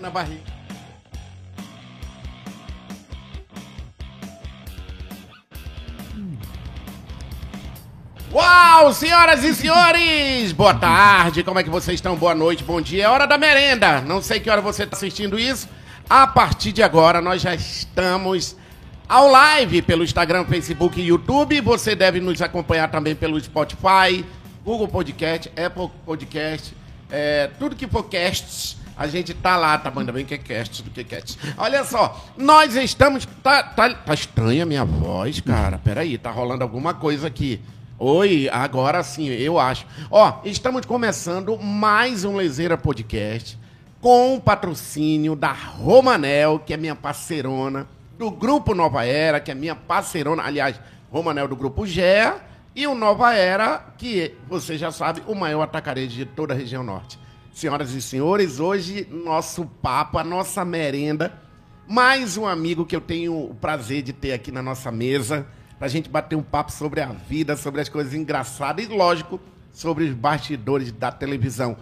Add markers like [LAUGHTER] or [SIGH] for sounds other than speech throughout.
na barriga. Uau, senhoras e senhores! Boa tarde, como é que vocês estão? Boa noite, bom dia. É hora da merenda. Não sei que hora você está assistindo isso. A partir de agora, nós já estamos ao live pelo Instagram, Facebook e YouTube. Você deve nos acompanhar também pelo Spotify, Google Podcast, Apple Podcast, é, tudo que for casts. A gente tá lá, tá? Ainda bem que é cast do que cast. Olha só, nós estamos. Tá, tá, tá estranha a minha voz, cara. Peraí, tá rolando alguma coisa aqui. Oi, agora sim, eu acho. Ó, estamos começando mais um Lezeira Podcast com o patrocínio da Romanel, que é minha parceirona, do Grupo Nova Era, que é minha parceirona, aliás, Romanel do Grupo GEA, e o Nova Era, que você já sabe, o maior atacarejo de toda a região norte. Senhoras e senhores, hoje nosso papo, a nossa merenda, mais um amigo que eu tenho o prazer de ter aqui na nossa mesa, pra gente bater um papo sobre a vida, sobre as coisas engraçadas e, lógico, sobre os bastidores da televisão.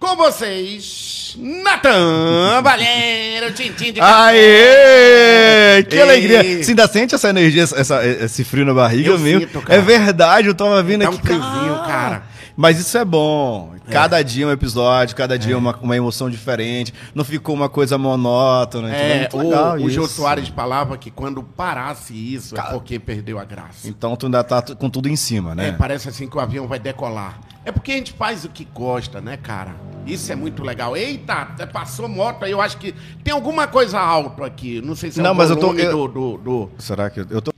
Com vocês, Natan [LAUGHS] Baleiro, Tintim de Aê! Que alegria! Você ainda sente essa energia, essa- esse frio na barriga Eu mesmo? sinto. É verdade, eu tava vindo Dá um aqui. friozinho, cara. Mas isso é bom. Cada dia um episódio, cada dia uma, uma emoção diferente. Não ficou uma coisa monótona. entendeu? É, Muito legal o, o Jô. Soares falava que quando parasse isso é porque perdeu a graça. Então tu ainda tá com tudo em cima, né? É, parece assim que o avião vai decolar. É porque a gente faz o que gosta, né, cara? Isso é muito legal. Eita, passou moto aí, eu acho que tem alguma coisa alto aqui. Não sei se é Não, o mas eu tô- do, do, do- Será que eu, tô.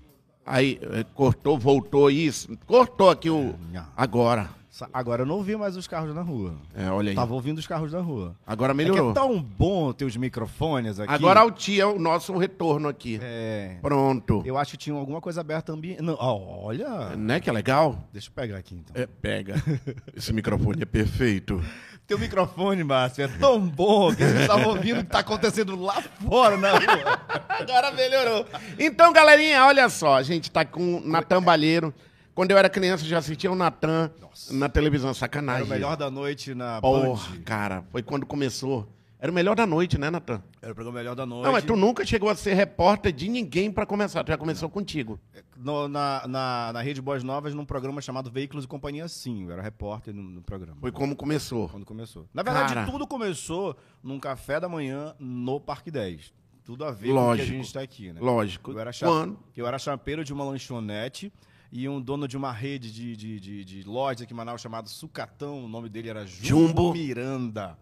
Aí, é, cortou, voltou isso. Cortou aqui o... Agora. Agora eu não ouvi mais os carros na rua. É, olha aí. Tava ouvindo os carros na rua. Agora É melhorou. é tão bom ter os microfones aqui. Agora altia o nosso retorno aqui. É. Pronto. Eu acho que tinha alguma coisa aberta ambiente. Não, ó, olha. Né que é legal? Deixa eu pegar aqui então. É, pega. [LAUGHS] Esse microfone é perfeito. Teu microfone, Márcio, é tão bom que a gente tava ouvindo o que tá acontecendo lá fora na rua. [LAUGHS] Agora melhorou. Então, galerinha, olha só. A gente tá com o Natan Balheiro. Quando eu era criança, já assistia o Natan na televisão. Sacanagem. Era o melhor da noite na Porra, Band. cara. Foi quando começou. Era o melhor da noite, né, Natan? Era o programa melhor da noite. Não, mas tu nunca chegou a ser repórter de ninguém pra começar. Tu já começou contigo. No- na, na, na Rede Boas Novas, num programa chamado Veículos e Companhia Sim. Eu era repórter no, no programa. Foi como começou. Quando começou. Na verdade, Cara. tudo começou num café da manhã no Parque 10. Tudo a ver com o que a gente tá aqui, né? Lógico. Eu era, cha- Quando? eu era chapeiro de uma lanchonete e um dono de uma rede de, de, de, de lojas aqui em Manaus chamado Sucatão. O nome dele era Jumbo, Jumbo. Miranda.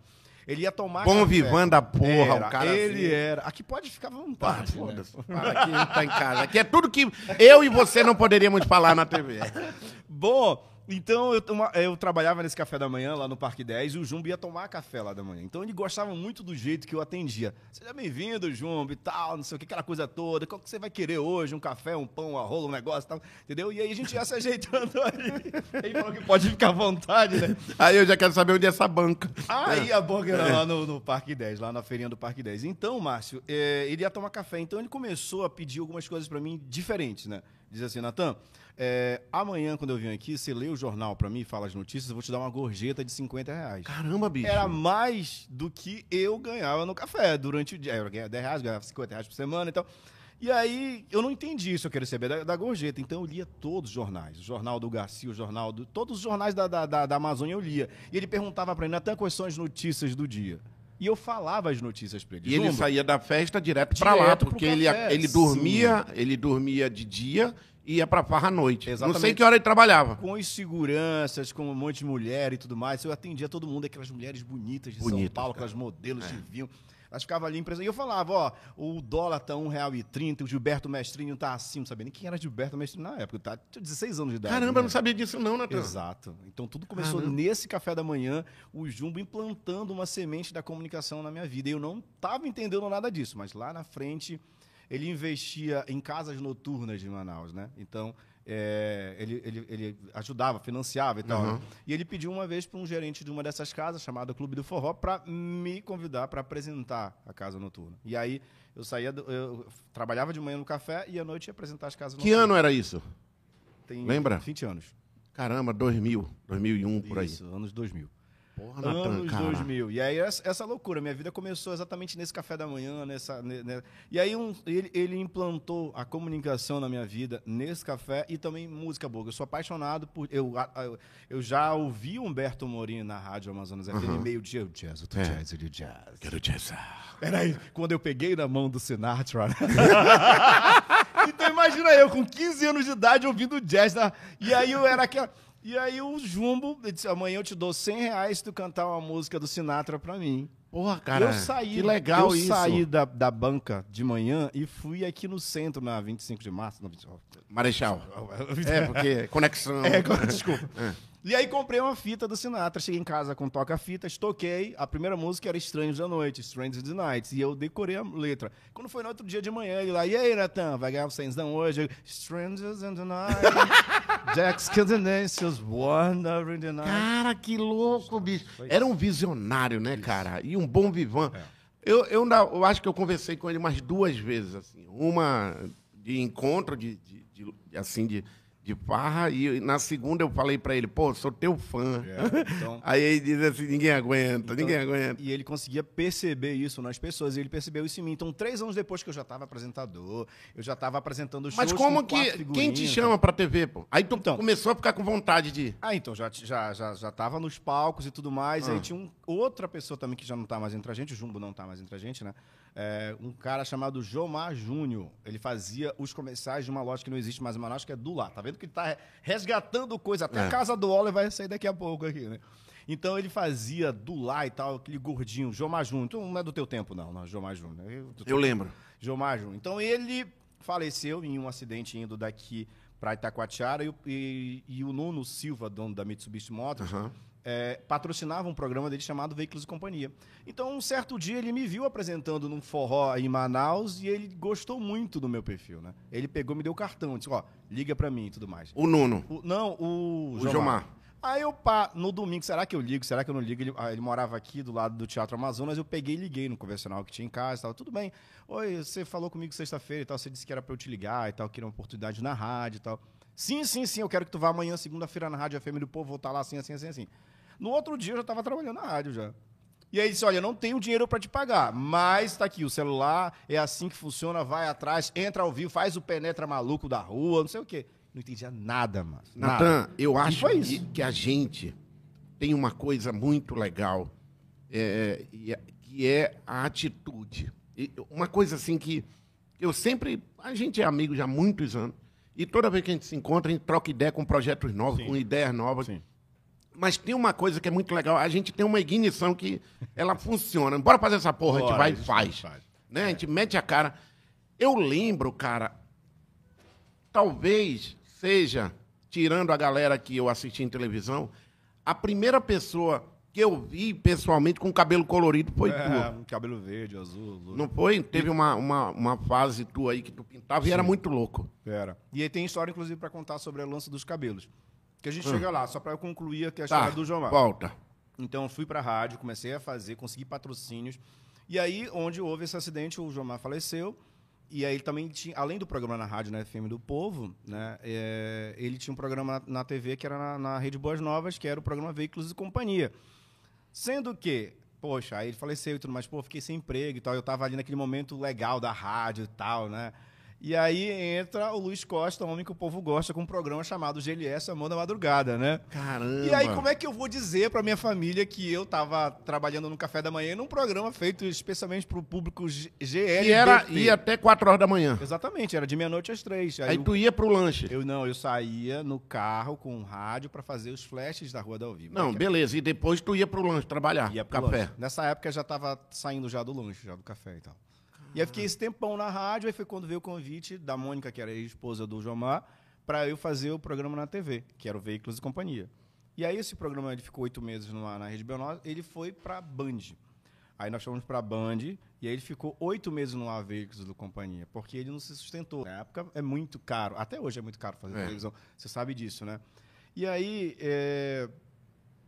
Ele ia tomar Bom vivan da porra, Era, o cara ele assim. era. Aqui pode ficar à Ah, vontade. né? foda-se. Fala Aqui tá em casa. Aqui é tudo que eu e você não poderíamos falar na TV. Bom, então eu, toma- eu trabalhava nesse café da manhã lá no Parque 10 e o Jumbo ia tomar café lá da manhã. Então ele gostava muito do jeito que eu atendia. Seja bem-vindo, Jumbo, e tal, não sei o que, aquela coisa toda. Qual que você vai querer hoje? Um café, um pão, um arroz, um negócio e tal, entendeu? E aí a gente ia se ajeitando [LAUGHS] ali. Ele falou que pode ficar à vontade, né? Aí eu já quero saber onde é essa banca. Aí a boca era lá no, no Parque 10, lá na feirinha do Parque 10. Então, Márcio, é, ele ia tomar café. Então ele começou a pedir algumas coisas pra mim diferentes, né? Diz assim, Natan, é, amanhã, quando eu vim aqui, você lê o jornal pra mim e fala as notícias, eu vou te dar uma gorjeta de 50 reais. Caramba, bicho. Era mais do que eu ganhava no café durante o dia. Eu ganhava 10 reais, ganhava 50 reais por semana e tal. E aí, eu não entendi isso, eu queria saber da, da gorjeta. Então, eu lia todos os jornais. O jornal do Garcia, o jornal do... Todos os jornais da, da, da, da Amazônia eu lia. E ele perguntava pra mim, Natan, quais são as notícias do dia? E eu falava as notícias pra ele. E ele saía da festa direto, pra lá, porque ele, ele sim. dormia, ele dormia de dia ia pra farra à noite. Não sei Exatamente. que hora ele trabalhava. Com os seguranças, com um monte de mulher e tudo mais. Eu atendia todo mundo, aquelas mulheres bonitas de São Paulo, cara. aquelas modelos de vinho. Elas ficavam ali empresa. E eu falava, ó, o dólar tá R$1,30, o Gilberto Mestrinho tá assim, não sabia nem quem era Gilberto Mestrinho na época. Tá, tinha 16 anos de idade. Caramba, né? eu não sabia disso não, Natan. Exato. Então tudo começou Caramba. nesse café da manhã, o Jumbo implantando uma semente da comunicação na minha vida. E eu não estava entendendo nada disso, mas lá na frente ele investia em casas noturnas de Manaus, né? Então é, ele, ele, ele ajudava, financiava e tal. Uhum. né? E ele pediu uma vez para um gerente de uma dessas casas, chamada Clube do Forró, para me convidar para apresentar a casa noturna. E aí eu saía, do- eu trabalhava de manhã no café e à noite ia apresentar as casas Que noturnas. ano era isso? Tem lembra? 20 anos. Caramba, 2000, 2001, por aí. Isso, anos 2000. Porra, Natan, anos cara. 2000. E aí essa, essa loucura, minha vida começou exatamente nesse café da manhã, nessa, ne- ne- e aí um- ele, ele implantou a comunicação na minha vida nesse café e também música boa. Eu sou apaixonado por eu, eu já ouvi Humberto Morim na rádio Amazonas FM meio dia, o jazz, o É. jazz, o jazz. Quero jazz. Peraí, quando eu peguei na mão do Sinatra. né? [LAUGHS] então imagina eu com 15 anos de idade ouvindo jazz. na- E aí eu era aquela. E aí o Jumbo disse: amanhã eu te dou 100 reais se tu cantar uma música do Sinatra pra mim. Porra, cara. eu saí, que legal eu isso. saí da, da banca de manhã e fui aqui no centro, na 25 de março. Marechal. [LAUGHS] É, porque conexão. É, [LAUGHS] desculpa. E aí comprei uma fita do Sinatra, cheguei em casa com toca-fitas, toquei. A primeira música era Estranhos da Noite, Strange in the Night. E eu decorei a letra. Quando foi no outro dia de manhã, ele lá, e aí, Natan, vai ganhar o cenzão hoje? Eu, Strangers in the Night, [LAUGHS] Jack's Candenências, Wonder in the Night. Cara, que louco, bicho. Era um visionário, né, cara? E um bom vivan. Eu, eu, ainda- eu acho que eu conversei com ele umas duas vezes, assim. Uma de encontro, de, de- de- assim, de, de farra. E na segunda eu falei pra ele, pô, sou teu fã. É, então- [LAUGHS] Aí ele diz assim, ninguém aguenta, Então, ninguém aguenta. E ele conseguia perceber isso nas pessoas, e ele percebeu isso em mim. Então, três anos depois que eu já estava apresentador, eu já estava apresentando shows Mas como que... Quem te chama pra TV, pô? Aí tu Então. começou a ficar com vontade de... Ah, então, já, já, já, já tava nos palcos e tudo mais. Ah. Aí tinha um, outra pessoa também que já não tá mais entre a gente, o Jumbo não tá mais entre a gente, né? É, um cara chamado Jomar Júnior. Ele fazia os comerciais de uma loja que não existe mais em Manaus, que é do lá. Tá vendo que ele tá re- resgatando coisa. Até É. a casa do Oliver vai sair daqui a pouco aqui, né? Então ele fazia do lá e tal, aquele gordinho, Jomar Júnior. Então não é do teu tempo, não, não, Jomar Júnior. Eu- Eu lembro. Gilmar Júnior. Então ele faleceu em um acidente indo daqui para Itacoatiara e, o- e- e o Nuno Silva, dono da Mitsubishi Motors, Aham. É, patrocinava um programa dele chamado Veículos e Companhia. Então, um certo dia, ele me viu apresentando num forró em Manaus e ele gostou muito do meu perfil, né? Ele pegou, me deu o cartão, disse, ó, liga para mim e tudo mais. O Nuno. O- não, o, O Jomar. Aí eu, pá, no domingo, será que eu ligo? Será que eu não ligo? Ele, ah, ele morava aqui do lado do Teatro Amazonas, eu peguei e liguei no convencional que tinha em casa e tal. Tudo bem. Oi, você falou comigo sexta-feira e tal, você disse que era pra eu te ligar e tal, que era uma oportunidade na rádio e tal. Sim, sim, sim, eu quero que tu vá amanhã, segunda-feira, na Rádio FM do Povo, vou estar lá assim, assim, assim, assim. No outro dia eu já tava trabalhando na rádio já. E aí disse, olha, não tenho dinheiro para te pagar, mas tá aqui, o celular é assim que funciona, vai atrás, entra ao vivo, faz o penetra maluco da rua, não sei o quê. Não entendia nada, mano. Nada. Natan, eu acho que, isso. que a gente tem uma coisa muito legal, é, é- que é a atitude. E uma coisa assim que eu sempre. A gente é amigo já há muitos anos. E toda vez que a gente se encontra, a gente troca ideia com projetos novos, Sim. com ideias novas. Sim. Mas tem uma coisa que é muito legal. A gente tem uma ignição que ela funciona. Bora fazer essa porra, a gente Bora, vai e faz. faz. Né? A gente mete a cara. Eu lembro, cara, talvez seja, tirando a galera que eu assisti em televisão, a primeira pessoa que eu vi pessoalmente com cabelo colorido foi É, tu. um cabelo verde, azul. louro. Não foi? Teve uma, uma, uma fase tua aí que tu pintava e era muito louco. Era. E aí tem história, inclusive, para contar sobre a lança dos cabelos. Que a gente Ah. chega lá, só para eu concluir aqui a Tá, história do Jomar. volta. Então, eu fui pra rádio, comecei a fazer, consegui patrocínios. E aí, onde houve esse acidente, o Jomar faleceu. E aí, ele também tinha, além do programa na rádio, né, FM do Povo, né, é, ele tinha um programa na, na TV que era na, na Rede Boas Novas, que era o programa Veículos e Companhia. Sendo que, poxa, aí ele faleceu e tudo mais, pô, fiquei sem emprego e tal. Eu tava ali naquele momento legal da rádio e tal, né? E aí entra o Luiz Costa, um homem que o povo gosta, com um programa chamado GLS Amor da Madrugada, né? Caramba. E aí, como é que eu vou dizer pra minha família que eu tava trabalhando no café da manhã num programa feito especialmente pro público G- GLBT? E era, ia até 4 horas da manhã. Exatamente, era de meia-noite às três. Aí, Aí eu, tu ia pro lanche. eu não, eu saía no carro com o rádio pra fazer os flashes da Rua da Alvivo. Não, beleza. E depois tu ia pro lanche trabalhar. Ia pro café. lanche. Nessa época eu já tava saindo já do lanche, já do café e tal. E aí fiquei esse tempão na rádio, aí foi quando veio o convite da Mônica, que era a esposa do Jomar, pra eu fazer o programa na TV, que era o Veículos e Companhia. E aí esse programa ele ficou oito meses no ar na Rede Bionó, ele foi pra Band. Aí nós fomos pra Band, e aí ele ficou oito meses no ar Veículos do Companhia, porque ele não se sustentou. Na época é muito caro, até hoje é muito caro fazer É. televisão, você sabe disso, né? E aí, é,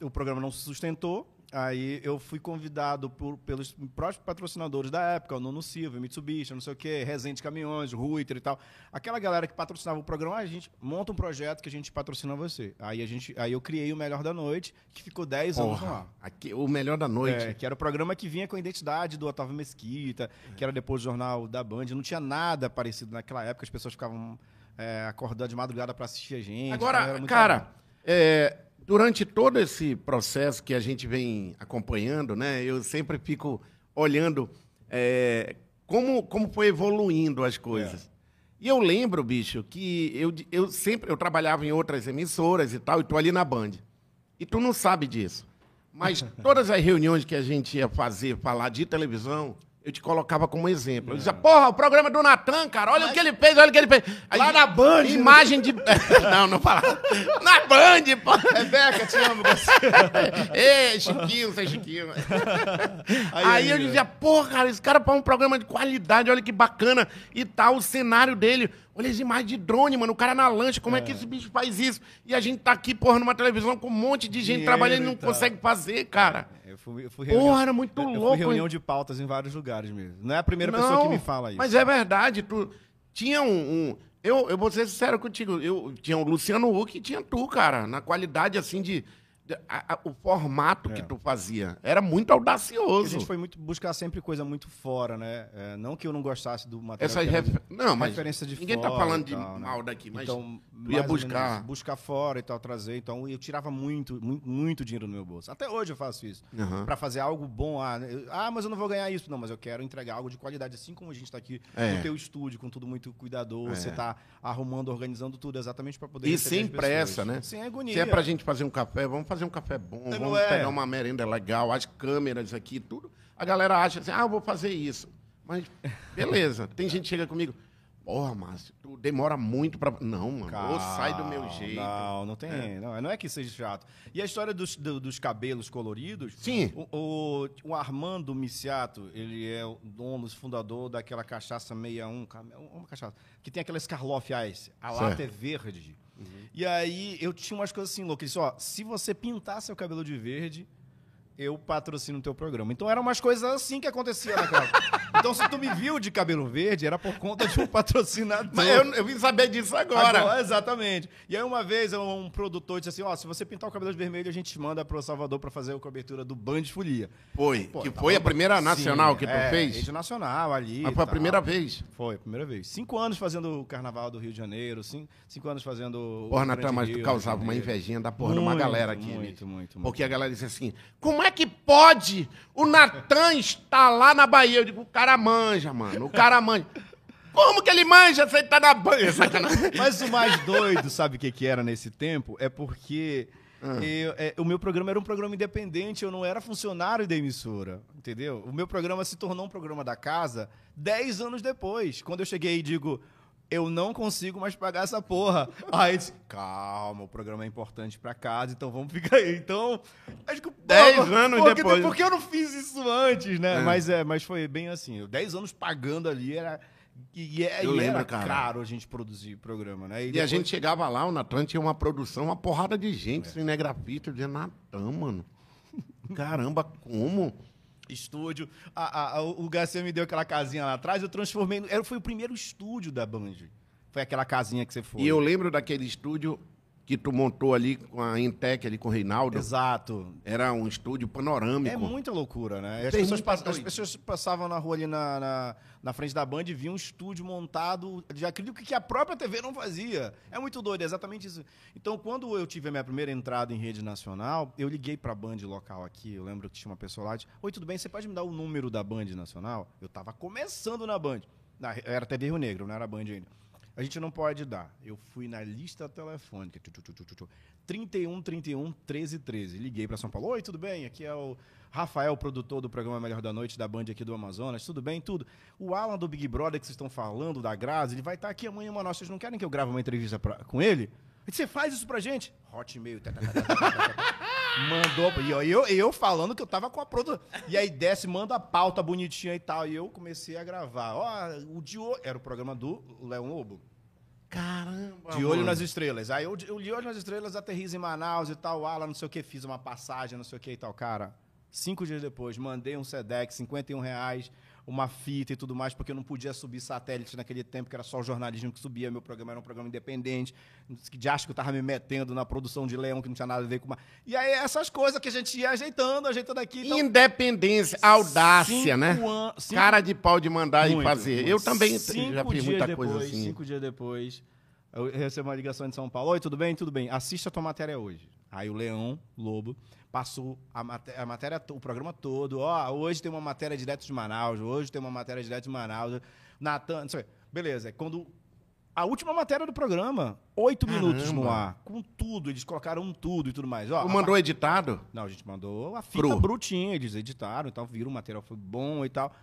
o programa não se sustentou. Aí eu fui convidado por- pelos próprios patrocinadores da época, o Nuno Silva, Mitsubishi, não sei o quê, Resende Caminhões, Ruiter e tal. Aquela galera que patrocinava o programa, "Ah, a gente monta um projeto que a gente patrocina você. Aí, a gente, aí eu criei o Melhor da Noite, que ficou 10 anos no ar. aqui, o melhor da noite. É, que era o programa que vinha com a identidade do Otávio Mesquita, que era depois do jornal da Band. Não tinha nada parecido naquela época, as pessoas ficavam é, acordando de madrugada para assistir a gente. então Agora, muito cara, é, durante todo esse processo que a gente vem acompanhando, né, eu sempre fico olhando é, como, como foi evoluindo as coisas. E eu lembro, bicho, que eu, eu sempre eu trabalhava em outras emissoras e tal, e tô ali na Band. E tu não sabe disso. Mas [LAUGHS] todas as reuniões que a gente ia fazer, falar de televisão, eu te colocava como exemplo. Eu dizia, porra, o programa do Natan, cara, olha o que ele fez, olha o que ele fez. Aí, Lá na Band, né? Imagem de. [LAUGHS] não, não falava. Na Band, pô. Rebeca, te amo. [LAUGHS] Ei, Chiquinho, você é Chiquinho. Aí, Aí, eu dizia, pô, cara, esse cara faz um programa de qualidade, olha que bacana e tal, o cenário dele. Olha as imagens de drone, mano, o cara na lancha, como é. que esse bicho faz isso? E a gente tá aqui, porra, numa televisão com um monte de gente Dinheiro trabalhando e não tal. consegue fazer, cara. Eu fui, eu fui Porra, era muito eu- eu louco, fui reunião hein? de pautas em vários lugares mesmo. Não é a primeira pessoa que me fala isso. Mas é verdade, tu tinha um. um- eu, eu vou ser sincero contigo, eu tinha o Luciano Huck e tinha tu, cara, na qualidade assim de. A- a- o formato que tu fazia era muito A audacioso. gente foi muito buscar sempre coisa muito fora, né? É, não que eu não gostasse do material. Essas refer... Não, mas referência de ninguém tá fora falando e de tal, né? mal daqui, mas então, ia buscar. buscar fora e tal, trazer. Então, eu tirava muito, muito, muito dinheiro do meu bolso. Até hoje eu faço isso. Aham. Pra fazer algo bom. Ah, eu- ah, mas eu não vou ganhar isso. Não, mas eu quero entregar algo de qualidade. Assim como a gente tá aqui É. no teu estúdio, com tudo muito cuidadoso. É. Você tá arrumando, organizando tudo exatamente pra poder E sem pressa, né? Sem agonia. Se é pra gente fazer um café, vamos fazer um café bom, Não vamos é? pegar uma merenda legal, as câmeras aqui, tudo. A galera acha assim, ah, eu vou fazer isso. Mas, beleza. [LAUGHS] Tem gente que chega comigo, porra, Márcio, tu demora muito pra... Não, mano, ou sai do meu jeito. Não, não tem. Não, não é que seja chato. E a história dos, do- dos cabelos coloridos. Sim. O, o, o Armando Miciato, ele é o dono, fundador daquela cachaça 61, ca- uma cachaça, que tem aquela Scarloff Ice. A lata é verde. E aí eu tinha umas coisas assim loucas. Ele disse, ó, se você pintar seu cabelo de verde, eu patrocino o teu programa. Então eram umas coisas assim que acontecia naquela. [LAUGHS] então se tu me viu de cabelo verde, era por conta de um patrocinador. Mas eu, eu vim saber disso agora. Agora, exatamente. E aí uma vez um produtor disse assim, ó, se você pintar o cabelo de vermelho, a gente manda pro Salvador pra fazer a cobertura do Band Folia. Foi, Pô, que tá foi a primeira nacional Sim, que tu é, fez? Rede nacional ali. Mas foi a primeira vez. Foi, a primeira vez. Cinco anos fazendo o Carnaval do Rio de Janeiro, cinco, cinco anos fazendo o Porra, Natan, mas Rio, tu causava uma invejinha da porra de uma Muito, galera aqui. muito, muito, muito. Porque a galera disse assim, como é que pode o Natan estar lá na Bahia? Eu digo, o cara manja, mano, o cara manja. Como que ele manja se ele tá na Bahia? [LAUGHS] Sacanagem. Mas o mais doido, sabe o que, que era nesse tempo? É porque Ah. eu- é, o meu programa era um programa independente, eu não era funcionário da emissora, entendeu? O meu programa se tornou um programa da casa 10 anos depois. Quando eu cheguei e digo, eu não consigo mais pagar essa porra. Aí disse, calma, o programa é importante pra casa, então vamos ficar aí. Então, acho que... pô, 10 anos depois. Por que eu não fiz isso antes, né? É. Mas, é, mas foi bem assim, 10 anos pagando ali, era... E, e é- Eu e lembro, era cara. caro a gente produzir programa, né? E a depois- gente chegava lá, o Natan tinha uma produção, uma porrada de gente, É. cinegrafista. Dizia, Natan, mano, caramba, como? Estúdio. A- a- o Garcia me deu aquela casinha lá atrás, eu transformei. Era, foi o primeiro estúdio da Band. Foi aquela casinha que você foi. E eu lembro daquele estúdio que tu montou ali com a Intec, ali com o Reinaldo. Exato. Era um estúdio panorâmico. É muita loucura, né? As pessoas, pass- as pessoas passavam na rua ali na, na, na frente da Band e viam um estúdio montado de acrílico que a própria TV não fazia. É muito doido, é exatamente isso. Então, quando eu tive a minha primeira entrada em rede nacional, eu liguei pra Band local aqui. Eu lembro que tinha uma pessoa lá e disse: Oi, tudo bem? Você pode me dar o número da Band nacional? Eu tava começando na Band. Na, era TV Rio Negro, não era Band ainda. A gente não pode dar. Eu fui na lista telefônica. Tu, tu, tu, tu, tu, tu. 31 31 13 13. Liguei para São Paulo. Oi, tudo bem? Aqui é o Rafael, produtor do programa Melhor da Noite da Band aqui do Amazonas. Tudo bem? Tudo. O Alan do Big Brother que vocês estão falando, da Grazi, ele vai estar aqui amanhã, uma nossa. Vocês não querem que eu grave uma entrevista pra- com ele? Você faz isso pra gente? Hotmail. tá, tá, tá, tá, tá, tá, tá. [LAUGHS] Mandou. E eu, eu, eu falando que eu tava com a produção. E aí desce, manda a pauta bonitinha e tal. E eu comecei a gravar. Ó, o de hoje. Era o programa do Leão Lobo. Caramba, De olho mano. nas estrelas. Aí eu, eu de olho nas estrelas, aterriza em Manaus e tal, ah, lá não sei o que, fiz uma passagem, não sei o que e tal. Cara, Cinco dias depois, mandei um SEDEX, 51 reais, uma fita e tudo mais, porque eu não podia subir satélite naquele tempo, que era só o jornalismo que subia, meu programa era um programa independente, de acho que eu tava me metendo na produção de Leão, que não tinha nada a ver com uma... E aí, essas coisas que a gente ia ajeitando, ajeitando aqui. Então... Independência, audácia, né? An... Cinco... Cara de pau de mandar Muito, e fazer. muito. Eu também Cinco já fiz muita depois, coisa assim. Cinco dias depois, eu recebo uma ligação de São Paulo. Oi, tudo bem? Tudo bem. Assista a tua matéria hoje. Aí o Leão Lobo passou a, maté a matéria, o programa todo. Ó, hoje tem uma matéria direto de Manaus, hoje tem uma matéria direto de Manaus. Natan, não sei. Beleza, é quando a última matéria do programa, oito Caramba. minutos no ar, com tudo, eles colocaram tudo e tudo mais. Ó, Tu a mandou editado? não, a gente mandou a fita Cru. brutinha, eles editaram, então viram, o material foi bom e tal.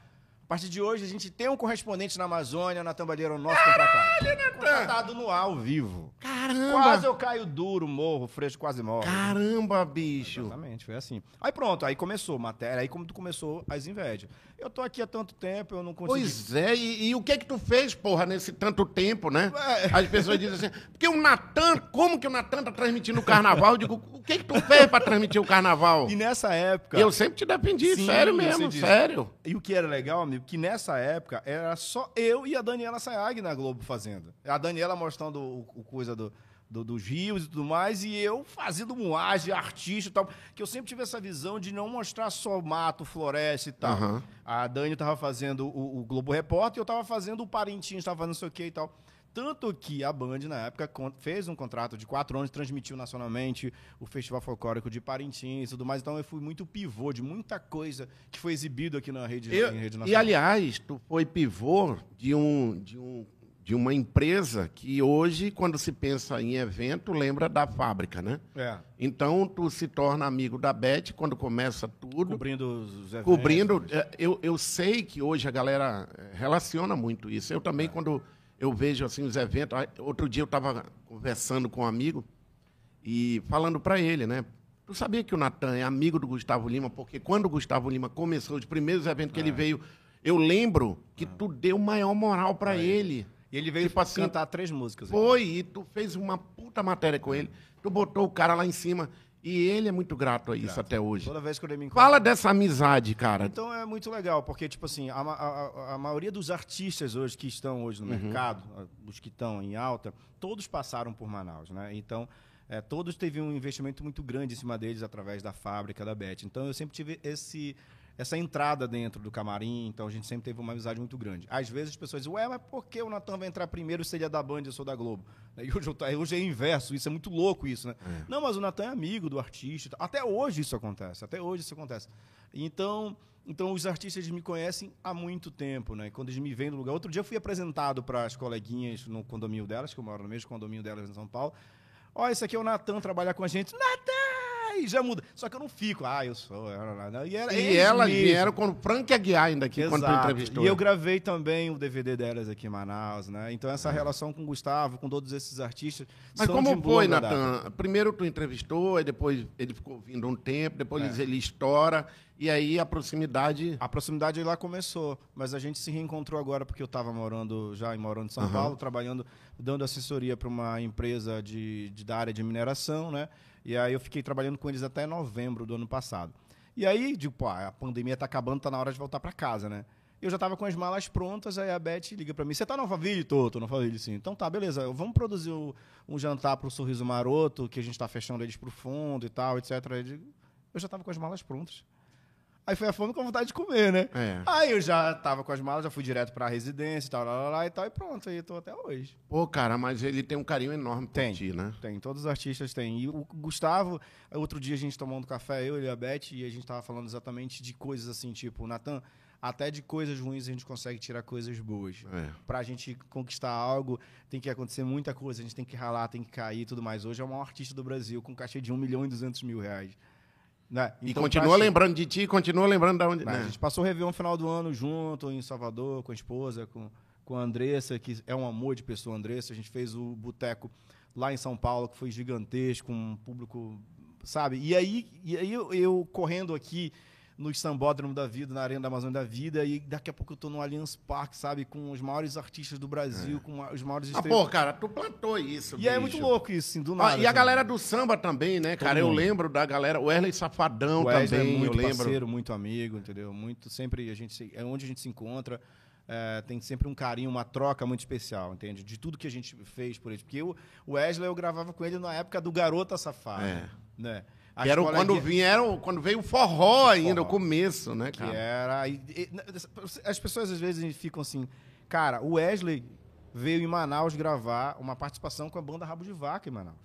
A partir de hoje, a gente tem um correspondente na Amazônia, na Tambalheira, o nosso contratado. Contratado no ar, ao vivo. Caramba! Quase eu caio duro, morro, fresco, quase morro. Caramba, bicho. Exatamente, foi assim. Aí pronto, aí começou matéria, aí como tu começou as invejas. Eu tô aqui há tanto tempo, eu não consegui... Pois é, e, e o que que tu fez, porra, nesse tanto tempo, né? É. As pessoas dizem assim, porque o Natan, como que o Natan tá transmitindo o carnaval? Eu digo, o que que tu fez pra transmitir o carnaval? E nessa época... Eu sempre te defendi, Sim, sério mesmo, sério. E o que era legal, amigo, que nessa época era só eu e a Daniela Sayag na Globo fazendo. A Daniela mostrando o, o coisa do, do- dos rios e tudo mais, e eu fazendo moagem, artista e tal. Que eu sempre tive essa visão de não mostrar só mato, floresta e tal. Aham. A Dani tava fazendo o, o Globo Repórter e eu tava fazendo o Parintins, tava fazendo não sei o que e tal. Tanto que a Band, na época, fez um contrato de quatro anos, transmitiu nacionalmente o Festival Folclórico de Parintins e tudo mais. Então eu fui muito pivô de muita coisa que foi exibido aqui na rede, Eu- rede e nacional. aliás, tu foi pivô de um, de um de uma empresa que hoje, quando se pensa em evento, lembra da fábrica, né? É, Então, tu se torna amigo da Beth quando começa tudo. cobrindo os eventos. cobrindo. é, Eu, eu sei que hoje a galera é, relaciona muito isso. Eu também, quando eu vejo assim os eventos. Outro dia eu estava conversando com um amigo e falando para ele, né? Tu sabia que o Natan é amigo do Gustavo Lima? Porque quando o Gustavo Lima começou os primeiros eventos que ele veio, eu lembro que tu deu maior moral para ele. E ele veio Tipo assim, cantar três músicas. Foi, e tu fez uma puta matéria com ele. Tu botou o cara lá em cima. E ele é muito grato a isso até hoje. Toda vez que eu me encontro. Fala dessa amizade, cara. Então é muito legal, porque, tipo assim, a, a- a- maioria dos artistas hoje que estão hoje no Uhum. mercado, os que estão em alta, todos passaram por Manaus, né? Então, é, todos teve um investimento muito grande em cima deles através da fábrica da Bet. Então, eu sempre tive esse, essa entrada dentro do camarim, então a gente sempre teve uma amizade muito grande. Às vezes as pessoas dizem, ué, mas por que o Natan vai entrar primeiro se ele é da Band e eu sou da Globo? [LAUGHS] E hoje, eu hoje é inverso, isso é muito louco isso, né? Não, mas o Natan é amigo do artista. Até hoje isso acontece, até hoje isso acontece. Então, então os artistas me conhecem há muito tempo, né? Quando eles me veem no lugar. Outro dia eu fui apresentado para as coleguinhas no condomínio delas, que eu moro no mesmo condomínio delas em São Paulo. Ó, esse aqui é o Natan, trabalhar com a gente. Natan! E já muda. Só que eu não fico, ah, eu sou. E, era, E elas vieram com o Frank Aguiar ainda aqui, quando tu Exato. entrevistou. E eu gravei também o DVD delas aqui em Manaus, né? Então essa relação com o Gustavo, com todos esses artistas. Mas são como foi. Natan? Primeiro tu entrevistou, aí depois ele ficou vindo um tempo, depois É. ele estoura, e aí a proximidade... A proximidade lá começou, mas a gente se reencontrou agora porque eu estava morando já em morando em São Aham. Paulo, trabalhando, dando assessoria para uma empresa de, de- da área de mineração, né? E aí eu fiquei trabalhando com eles até novembro do ano passado. E aí, digo, pô, a pandemia tá acabando, tá na hora de voltar para casa, né? Eu já tava com as malas prontas, aí a Beth liga para mim, você tá no Alphaville? Tô, tô no Alphaville, sim. Então tá, beleza, vamos produzir o- um jantar pro Sorriso Maroto, que a gente tá fechando eles pro fundo e tal, etc. Eu digo, eu já tava com as malas prontas. Aí foi a fome com a vontade de comer, né? É. Aí eu já tava com as malas, já fui direto pra residência e tal, lá, lá, lá, e tal, e pronto, aí tô até hoje. Pô, cara, mas ele tem um carinho enorme por Tem. ti, né? Tem, todos os artistas têm. E o Gustavo, outro dia a gente tomando café, eu e a Beth, e a gente tava falando exatamente de coisas assim, tipo, Natan, até de coisas ruins a gente consegue tirar coisas boas. É. Pra gente conquistar algo, tem que acontecer muita coisa, a gente tem que ralar, tem que cair e tudo mais. Hoje é o maior artista do Brasil, com cachê de 1 milhão e 200 mil reais. Né? E Então, continua pra gente- lembrando de ti, continua lembrando da onde... Né? A gente passou o Réveillon final do ano junto, em Salvador, com a esposa, com, com a Andressa, que é um amor de pessoa, Andressa. A gente fez o boteco lá em São Paulo, que foi gigantesco, um público, sabe? E aí, e aí eu, eu correndo aqui no Sambódromo da Vida, na Arena da Amazônia da Vida, e daqui a pouco eu tô no Allianz Parque, sabe? Com os maiores artistas do Brasil, com ma- os maiores Ah, estrelas. pô, cara, tu plantou isso, e é bicho. muito louco isso, assim, do Ah, nada. e a assim. galera do samba também, né, cara? Eu mundo. lembro da galera, o Wesley Safadão O Wesley também, é muito eu lembro. parceiro, muito amigo, entendeu? Muito, sempre a gente, se- é onde a gente se encontra, é, tem sempre um carinho, uma troca muito especial, entende? De tudo que a gente fez por ele. Porque o o Wesley eu gravava com ele na época do Garota Safada, É. né? Que era o- As quando, coleguinhas- vinha, era o- quando veio o forró ainda, o forró. começo, né, que cara? era. e- e- as pessoas às vezes ficam assim, cara, o Wesley veio em Manaus gravar uma participação com a banda Rabo de Vaca em Manaus.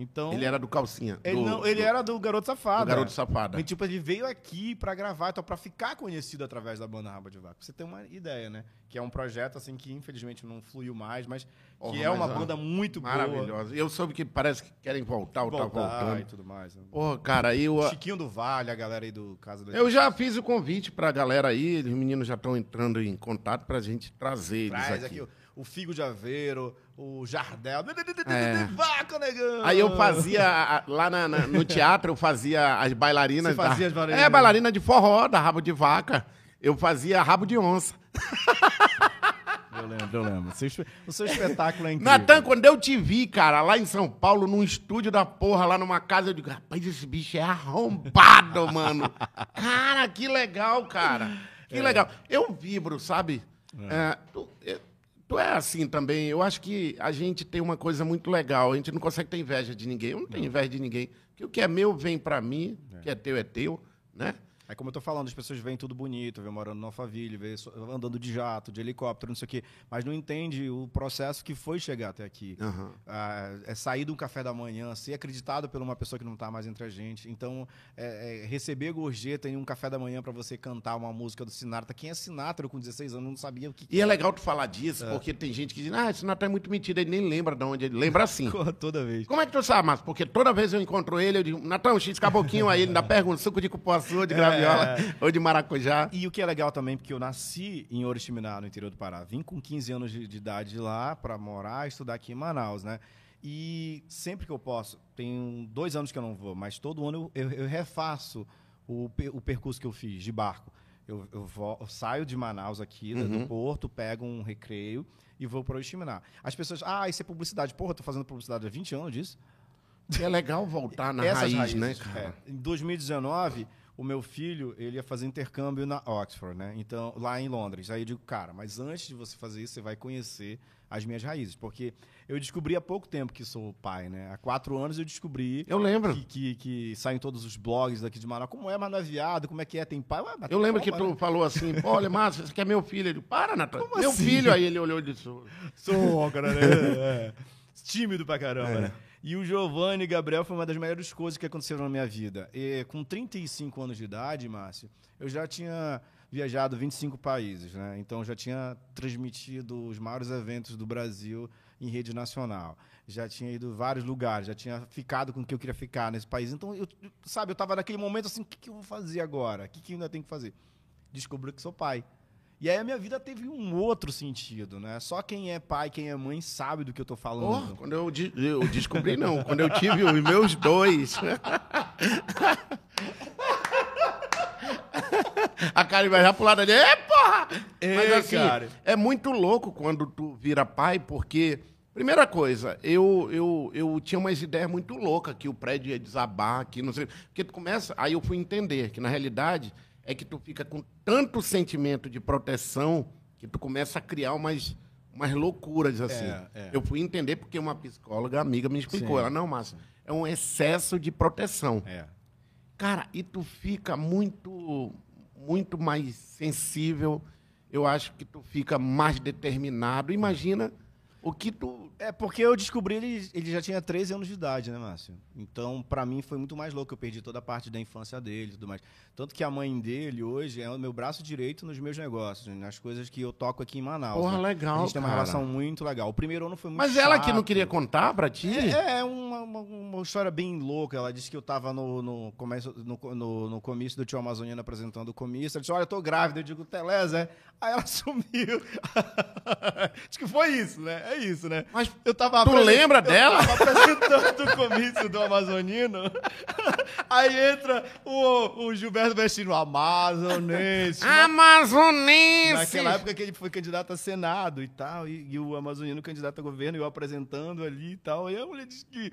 Então. Ele era do calcinha. ele do- não- ele do- era do Garoto Safado. do Garoto. Safada. E, tipo, ele veio aqui pra gravar, então, pra ficar conhecido através da banda Rabo de Vaca. Pra você ter uma ideia, né? Que é um projeto, assim, que infelizmente não fluiu mais, mas que Porra, é uma mas, ó, banda muito boa. Maravilhosa. Eu soube que parece que querem voltar ou tá voltando. e tudo mais. né? Pô, cara, eu, Chiquinho do Vale, a galera aí do Casa do eu já fiz o convite pra galera aí, os meninos já estão entrando em contato pra gente trazer eles Traz aqui. aqui o, Figo de Aveiro, o Jardel. É. Vaca, negão! Aí eu fazia, lá na- na- no teatro, eu fazia as bailarinas. Você fazia da- as bailarinas? É, bailarina de forró, da rabo de vaca. Eu fazia rabo de onça. Eu lembro, eu lembro. O seu, o seu espetáculo é incrível. Natan, quando eu te vi, cara, lá em São Paulo, num estúdio da porra, lá numa casa, eu digo, rapaz, esse bicho é arrombado, mano. Cara, que legal, cara. Que legal. Eu vibro, sabe? É, tu, é, tu é assim também. Eu acho que a gente tem uma coisa muito legal. A gente não consegue ter inveja de ninguém. Eu não tenho inveja de ninguém. Porque o que é meu vem pra mim, o que é teu é teu, né? É como eu tô falando, as pessoas veem tudo bonito, vê morando no Alphaville, vê so- andando de jato, de helicóptero, não sei o quê, mas não entende o processo que foi chegar até aqui. Aham. Ah, é sair de um café da manhã, ser acreditado por uma pessoa que não tá mais entre a gente. Então, é- é receber gorjeta em um café da manhã pra você cantar uma música do Sinatra. Quem é Sinatra? Com 16 anos não sabia o que E é legal tu falar disso, porque tem gente que diz, ah, Natan é muito metido, ele nem lembra de onde ele. Lembra assim. [LAUGHS] Toda vez. Como é que tu sabe, Márcio? Porque toda vez eu encontro ele, eu digo, Natão, X caboquinho, aí ele ainda pergunta suco de cupuaçu, de graviola ou de maracujá. E o que é legal também, porque eu nasci em Oriximiná, no interior do Pará. Vim com 15 anos de, de idade de lá para morar e estudar aqui em Manaus, né? E sempre que eu posso, tem dois anos que eu não vou, mas todo ano eu, eu- eu refaço o, o percurso que eu fiz de barco. Eu, eu vo- eu saio de Manaus aqui, né, do porto, pego um recreio e vou para Oriximiná. As pessoas, ah, isso é publicidade. Porra, eu tô fazendo publicidade há 20 anos disso. É legal voltar na Essas raiz, né, raízes, cara? é. Em 2019, o meu filho, ele ia fazer intercâmbio na Oxford, né? Então, lá em Londres. Aí eu digo, cara, mas antes de você fazer isso, você vai conhecer as minhas raízes. Porque eu descobri há pouco tempo que sou pai, né? Há quatro anos eu descobri Eu lembro. que, que, que saem todos os blogs daqui de Manaus. Como é manaviado, como é que é, tem pai? Ué, mas Eu lembro que tu né? falou assim, pô, olha, Márcio, você quer meu filho? Ele, para, Natan. Meu assim? filho, aí ele olhou e disse, Sou, [LAUGHS] cara, né? [LAUGHS] É. Tímido pra caramba, É. né? E o Giovanni Gabriel foi uma das melhores coisas que aconteceram na minha vida. E, com 35 anos de idade, Márcio, eu já tinha viajado 25 países, né? Então já tinha transmitido os maiores eventos do Brasil em rede nacional. Já tinha ido vários lugares, já tinha ficado com o que eu queria ficar nesse país. Então, eu, sabe, eu tava naquele momento assim, o que, que eu vou fazer agora? O que, que eu ainda tenho que fazer? Descobri que sou pai. E aí a minha vida teve um outro sentido, né? Só quem é pai, quem é mãe sabe do que eu tô falando. quando eu, de- eu descobri, não. Quando eu tive os meus dois. A Karen vai já pro lado ali. É, porra! É, Mas assim, cara. é muito louco quando tu vira pai, porque. Primeira coisa, eu, eu, eu tinha umas ideias muito loucas que o prédio ia desabar, que não sei. Porque tu começa. Aí eu fui entender que, na realidade, é que tu fica com tanto sentimento de proteção que tu começa a criar umas, umas loucuras, assim. É, é. Eu fui entender porque uma psicóloga amiga me explicou. Sim. Ela, não, Márcio, é um excesso de proteção. É. Cara, e tu fica muito, muito mais sensível. Eu acho que tu fica mais determinado. Imagina o que tu. É, porque eu descobri ele, ele já tinha 13 anos de idade, né, Márcio? Então, pra mim, foi muito mais louco. Eu perdi toda a parte da infância dele e tudo mais. Tanto que a mãe dele, hoje, é o meu braço direito nos meus negócios, nas coisas que eu toco aqui em Manaus. Porra, né? legal, A gente tem uma cara. relação muito legal. O primeiro ano foi muito Mas ela que não chato. queria contar pra ti? É, é uma, uma, uma história bem louca. Ela disse que eu tava no, no, começo, no, no, no comício do Tio Amazoniano apresentando o comício. Ela disse, olha, eu tô grávida. Eu digo, Teleza, é? Aí ela [LAUGHS] sumiu. Acho que foi isso, né? É isso, né? Mas Eu tava Tu lembra dela? Eu tava apresentando o comício do Amazonino. [LAUGHS] Aí entra o, o Gilberto Vestino, amazonense. Amazonense! Naquela época que ele foi candidato a Senado e tal, e, e o Amazonino candidato a governo, e eu apresentando ali e tal. E a mulher disse que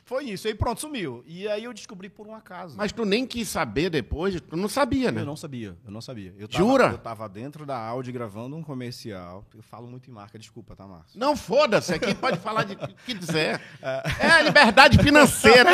foi isso. Aí pronto, sumiu. E aí eu descobri por um acaso. Mas tu nem quis saber depois, tu não sabia, né? Eu não sabia, eu não sabia. Eu tava, Jura? Eu tava dentro da Audi gravando um comercial. Eu falo muito em marca, desculpa, tá, Márcio? Não, foda-se, aqui pode falar de que quiser. [LAUGHS] É a liberdade financeira.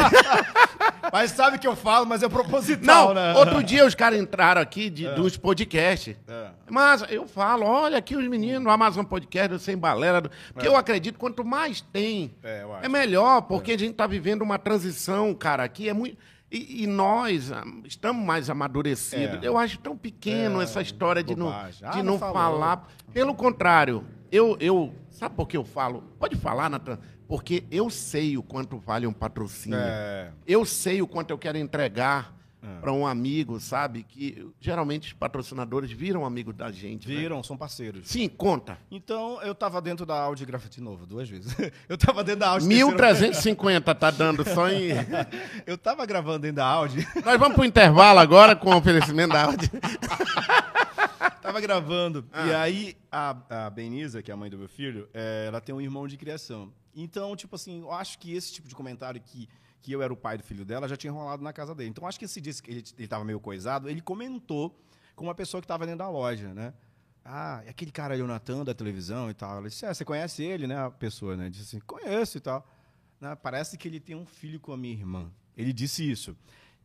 [LAUGHS] Mas sabe que eu falo, mas é proposital, Não, né? outro dia os caras entraram aqui de, dos podcasts. É. Mas eu falo, olha aqui os meninos do Amazon Podcast, do Sem Balela. do- Porque eu acredito, quanto mais tem, É, é melhor, porque a gente tá vivendo uma transição, cara, aqui é muito... E, e nós ah, estamos mais amadurecidos. É. Eu acho tão pequeno É, essa história de não, bobagem. Ah, de não não falou. falar. Pelo contrário, eu, eu... Sabe por que eu falo? Pode falar, Natan? Porque eu sei o quanto vale um patrocínio. É. Eu sei o quanto eu quero entregar para um amigo, sabe? Que geralmente os patrocinadores viram amigos da gente. né? Viram, são parceiros. Sim, conta. Então, eu tava dentro da Audi Graf- de novo, duas vezes. [LAUGHS] Eu tava dentro da Audi. 1.350 tá dando só em. [LAUGHS] Eu tava gravando dentro da Audi. Nós vamos pro intervalo agora com o oferecimento da Audi. [LAUGHS] tava gravando. Ah. E aí, a, a Benisa, que é a mãe do meu filho, é, ela tem um irmão de criação. Então, tipo assim, eu acho que esse tipo de comentário que, que eu era o pai do filho dela já tinha rolado na casa dele. Então, acho que esse dia que ele, ele tava meio coisado, ele comentou com uma pessoa que tava dentro da loja, né? Ah, é aquele cara ali, o Natan, da televisão e tal. Ela disse, é, você conhece ele, né? A pessoa, né? Disse assim, conheço e tal. Né, Parece que ele tem um filho com a minha irmã. Ele disse isso.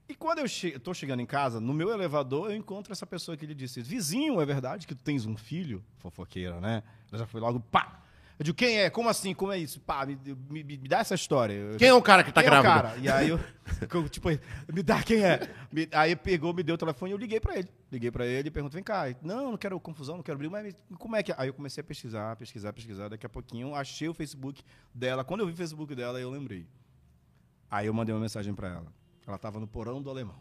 E quando eu che tô chegando em casa, no meu elevador, eu encontro essa pessoa que ele disse: Vizinho, é verdade que tu tens um filho? Fofoqueira, né? Ela já foi logo, pá! Eu digo: Quem é? Como assim? Como é isso? Pá, me, me- me dá essa história. Eu- Quem é o cara que tá quem é o grávido? cara? E aí eu, [LAUGHS] eu, tipo, me dá quem é? Me- aí pegou, me deu o telefone e eu liguei pra ele. Liguei pra ele e perguntei, vem cá. Não, não quero confusão, não quero abrir, mas como é que é? Aí eu comecei a pesquisar, pesquisar, pesquisar. Daqui a pouquinho achei o Facebook dela. Quando eu vi o Facebook dela, eu lembrei. Aí eu mandei uma mensagem pra ela. Ela tava no porão do alemão.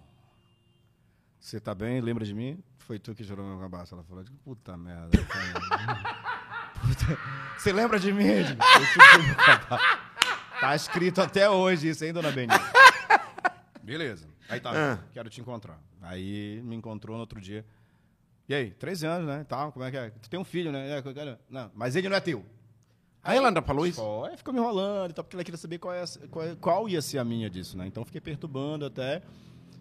Você tá bem? Lembra de mim? Foi tu que gerou meu cabaço. Ela falou, puta merda. [LAUGHS] Você lembra de mim? Foi meu cabaço. Tá escrito até hoje isso, hein, dona Benita? Beleza. Aí tá, Ah. quero te encontrar. Aí me encontrou no outro dia. E aí, 13 anos, né? Tal, como é que é? Tu tem um filho, né? É, Não, mas ele não é teu. Aí ela ainda falou isso? Aí ficou me enrolando e tal, porque ela queria saber qual, é, a- qual, é- qual ia ser a minha disso, né? Então fiquei perturbando até.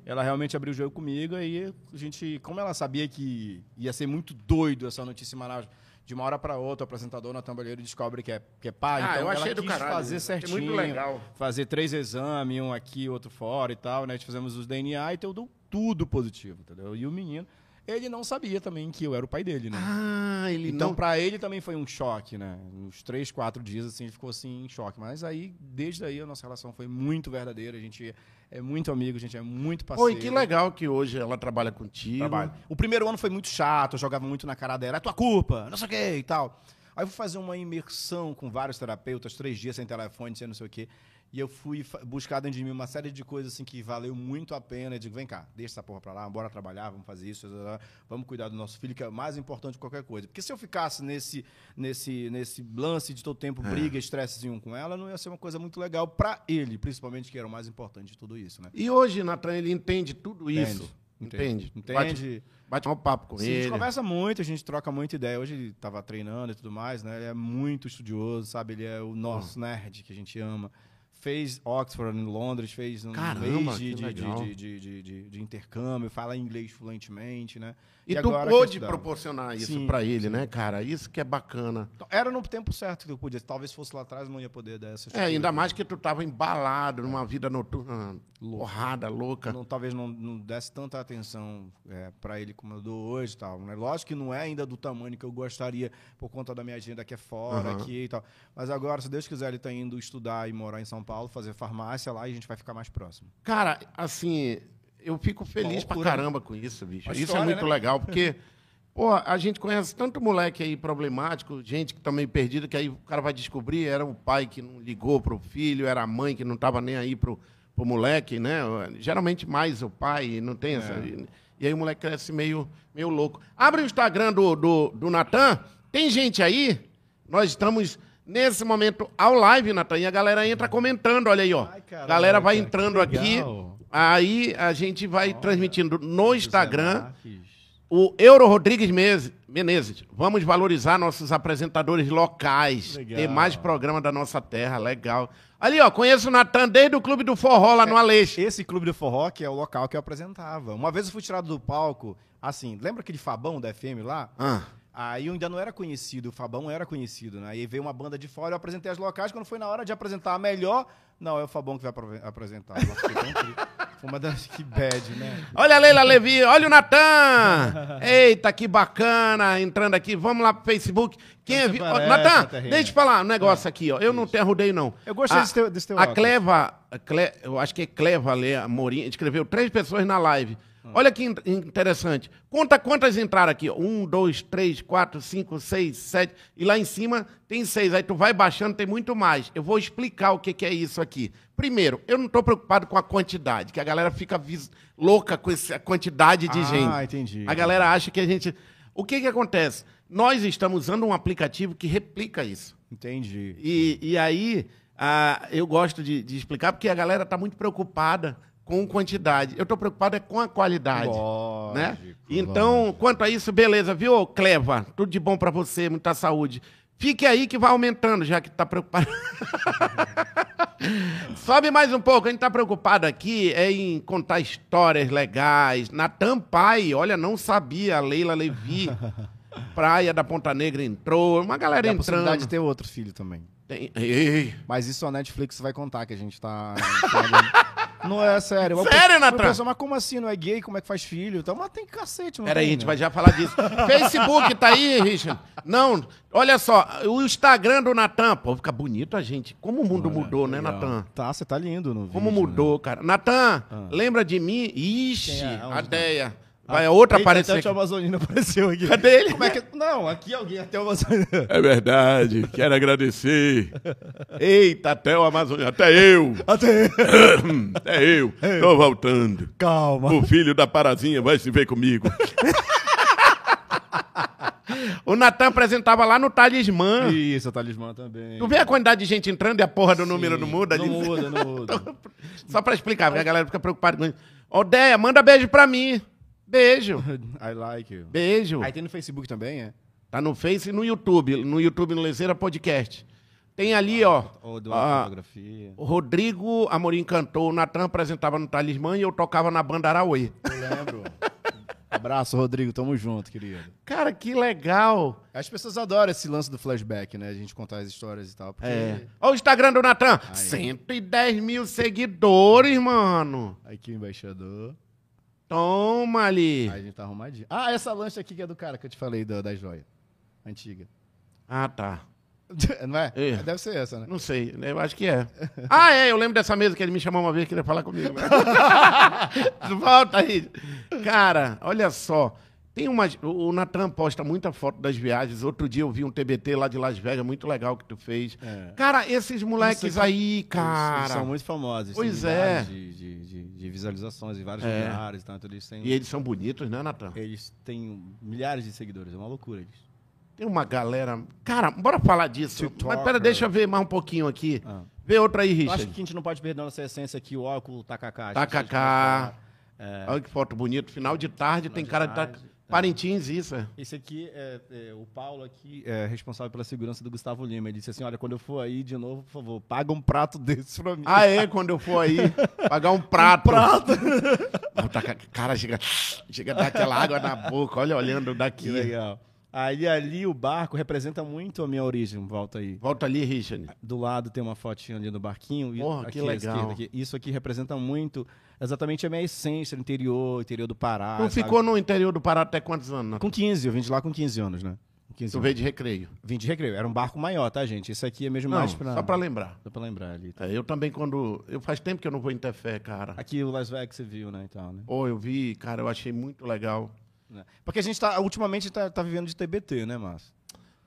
Ela realmente abriu o jogo comigo, aí a gente, como ela sabia que ia ser muito doido essa notícia em Manaus, de uma hora para outra, o apresentador na Tambalheiro descobre que é, que é pai, Ah, então eu achei do caralho, fazer achei certinho, muito legal. fazer três exames, um aqui, outro fora e tal, né? A gente fizemos os DNA e deu tudo positivo, entendeu? E o menino, ele não sabia também que eu era o pai dele, né? Ah, ele Então, não. pra ele também foi um choque, né? Uns três, quatro dias, assim, ele ficou assim, em choque. Mas aí, desde aí, a nossa relação foi muito verdadeira. A gente é muito amigo, a gente é muito parceiro. E que legal que hoje ela trabalha contigo. Trabalho. O primeiro ano foi muito chato, eu jogava muito na cara dela, é tua culpa, não sei o quê e tal. Aí eu fui fazer uma imersão com vários terapeutas, três dias sem telefone, sem não sei o quê. E eu fui buscar dentro de mim uma série de coisas assim que valeu muito a pena. Eu digo, vem cá, deixa essa porra pra lá, bora trabalhar, vamos fazer isso, vamos cuidar do nosso filho, que é mais importante de qualquer coisa. Porque se eu ficasse nesse, nesse, nesse lance de todo tempo, briga, estressezinho com ela, não ia ser uma coisa muito legal pra ele, principalmente, que era o mais importante de tudo isso, né? E hoje, Natan, ele entende tudo isso. Entende? Entende. Bate, bate um papo com Sim, a ele. gente conversa muito, a gente troca muita ideia. Hoje ele tava treinando e tudo mais, né? Ele é muito estudioso, sabe? Ele é o nosso Hum. nerd que a gente ama. Fez Oxford em Londres, fez um Caramba, mês de, de, de, de, de, intercâmbio, fala inglês fluentemente, né? E, tu agora quer pôde proporcionar isso Sim, pra ele, né, cara? Isso que é bacana. Então, era no tempo certo que eu podia. Talvez fosse lá atrás, não ia poder dar essa É, ainda mais que tu tava embalado numa vida noturna, porrada, louca. não, talvez não, não desse tanta atenção é, para ele como eu dou hoje e tal. Né? Lógico que não é ainda do tamanho que eu gostaria por conta da minha agenda que é fora, Aham. aqui e tal. Mas agora, se Deus quiser, ele está indo estudar e morar em São Paulo, fazer farmácia lá e a gente vai ficar mais próximo. Cara, assim, eu fico feliz pra loucura, caramba com isso, bicho. Uma isso é muito né? legal, [LAUGHS] porque, pô, a gente conhece tanto moleque aí problemático, gente que tá meio perdido, que aí o cara vai descobrir, era o pai que não ligou pro filho, era a mãe que não tava nem aí pro, pro moleque, né? Geralmente mais o pai, não tem essa. É. E aí o moleque cresce meio, meio louco. Abre o Instagram do, do, do Natan, tem gente aí, nós estamos nesse momento ao live, Natan, e a galera entra comentando, olha aí, ó. Ai, galera vai entrando aqui, aí a gente vai transmitindo no Instagram. O Euro Rodrigues Menezes, vamos valorizar nossos apresentadores locais. Legal. Ter mais programa da nossa terra, legal. Ali, ó, conheço o Natan desde o Clube do Forró lá no Aleixo. Esse clube do forró que é o local que eu apresentava. Uma vez eu fui tirado do palco, assim, lembra aquele Fabão da FM lá? Ah, Aí eu ainda não era conhecido, o Fabão era conhecido, né? Aí veio uma banda de fora, eu apresentei as locais, quando foi na hora de apresentar a melhor, não, é o Fabão que vai apresentar. Foi uma das que bad, né? Olha a Leila Levi, olha o Natan. Eita, que bacana, entrando aqui. Vamos lá pro Facebook. Quem é vi... Natan, deixa eu falar um negócio aqui, ó. Eu não te arrudei, não. Eu gostei A- desse teu- desse teu A. Cleva, Cle- eu acho que é Cleva Lê Amorim, escreveu três pessoas na live. Hum. Olha que in- interessante. Conta quantas entraram aqui. Um, dois, três, quatro, cinco, seis, sete. E lá em cima tem seis. Aí tu vai baixando, tem muito mais. Eu vou explicar o que, que é isso aqui. Primeiro, eu não estou preocupado com a quantidade, que a galera fica louca com essa quantidade de Ah, gente. entendi. A galera acha que a gente. O que, que acontece? Nós estamos usando um aplicativo que replica isso. Entendi. E, e aí, ah, eu gosto de, de explicar porque a galera está muito preocupada com quantidade. Eu estou preocupado é com a qualidade. Lógico, né? Então, quanto a isso, beleza, viu, Cleva? Tudo de bom para você, muita saúde. Fique aí que vai aumentando, já que tá preocupado. [LAUGHS] Sobe mais um pouco. A gente tá preocupado aqui é em contar histórias legais. Natan Pai, olha, não sabia. A Leila Levi, [LAUGHS] Praia da Ponta Negra entrou. Uma galera Tem a possibilidade entrando. de ter outro filho também. Tem- Mas isso a Netflix vai contar que a gente tá. [LAUGHS] não é sério. Mas Sério, Natan? o pessoal, Mas como assim? Não é gay? Como é que faz filho? Então, mas tem cacete, não Peraí, a gente né? vai já falar disso. [LAUGHS] Facebook tá aí, Richard? Não, olha só, o Instagram do Natan, pô, fica bonito a gente. Como o mundo mudou, né, Legal. Natan? Tá, você tá lindo no Como vídeo, mudou, cara. Natan, lembra de mim? Ixi, Quem é? A tá? Deia. né? Vai outra Eita, aparecer. até o Amazonino [LAUGHS] apareceu aqui. Cadê ele? Como é que... Não, aqui alguém até o Amazonino. É verdade, quero agradecer. Eita, até o Amazônia, até eu. Até... Até eu. Tô voltando. Calma. O filho da Parazinha vai se ver comigo. [LAUGHS] o Natan apresentava lá no Talismã. Isso, o talismã também. Tu vê a quantidade de gente entrando e a porra do número Sim, não muda? Não muda, não [LAUGHS] muda. Só pra explicar, porque a galera fica preocupada com isso. Manda beijo pra mim. Beijo. [LAUGHS] I like you. Beijo. Aí tem no Facebook também, é? Tá no Face e no YouTube. No YouTube, no Lezeira Podcast. Tem ali, ó. Ou do ah, fotografia. o Rodrigo Amorim cantou, o Natan apresentava no Talismã e eu tocava na banda Arauê. Eu lembro. Abraço, Rodrigo. Tamo junto, querido. Cara, que legal. As pessoas adoram esse lance do flashback, né? A gente contar as histórias e tal. Porque... É. Olha o Instagram do Natan. 110 mil seguidores, mano. Aqui o embaixador. Toma ali. Aí a gente tá arrumadinho. Ah, essa lancha aqui que é do cara que eu te falei, da, da joia. Antiga. Ah, tá. [LAUGHS] Não é? É. Deve ser essa, né? Não sei, eu acho que é. [LAUGHS] Ah, é, eu lembro dessa mesa que ele me chamou uma vez, queria falar comigo. né? [LAUGHS] Volta aí. Cara, olha só. Tem umas. O Natan posta muita foto das viagens. Outro dia eu vi um TBT lá de Las Vegas, muito legal que tu fez. É. Cara, esses moleques aqui- aí, Eles cara. são muito famosos. Pois é. De, de, de, de visualizações em vários É. lugares. Tanto eles têm, E eles são bonitos, né, Natan? eles têm milhares de seguidores. É uma loucura eles. Tem uma galera. Cara, bora falar disso. Mas TikToker. pera, deixa eu ver mais um pouquinho aqui. Ah. Vê outra aí, Eu acho Richard. que a gente não pode perder nossa essência aqui, o óculos tacacá. Tacacá. a. É, Olha que foto bonita. Final de tarde, tem de cara de. tarde, ta- tá. Parintins, isso. é. Esse aqui é, é, o Paulo aqui é responsável pela segurança do Gustavo Lima. Ele disse assim: olha, quando eu for aí de novo, por favor, paga um prato [LAUGHS] desse pra mim. Ah, é? Quando eu for aí, pagar um [LAUGHS] prato. prato. [LAUGHS] Tá ca- Cara, chega, chega a dar aquela água na boca. Olha, olhando Que daqui. legal. Aí ali o barco representa muito a minha origem. Volta aí. Volta ali, Richard. Do lado tem uma fotinha ali no barquinho. Porra, aqui que legal. esquerda aqui. Isso aqui representa muito exatamente a minha essência, o interior, interior do Pará. Tu sabe? ficou no interior do Pará até quantos anos? Nath? Com 15, eu vim de lá com 15 anos, né? Com 15 Tu veio de recreio. Vim de recreio. Era um barco maior, tá, gente? Esse aqui é mesmo Não, mais pra... só pra lembrar. Só pra lembrar ali. É, eu também, quando. Eu faz tempo que eu não vou em Tefé, cara. Aqui o Las Vegas você viu, né, então, né? Pô, eu vi, cara, eu achei muito legal. Né? Porque a gente tá, ultimamente tá, tá vivendo de TBT, né, Márcio?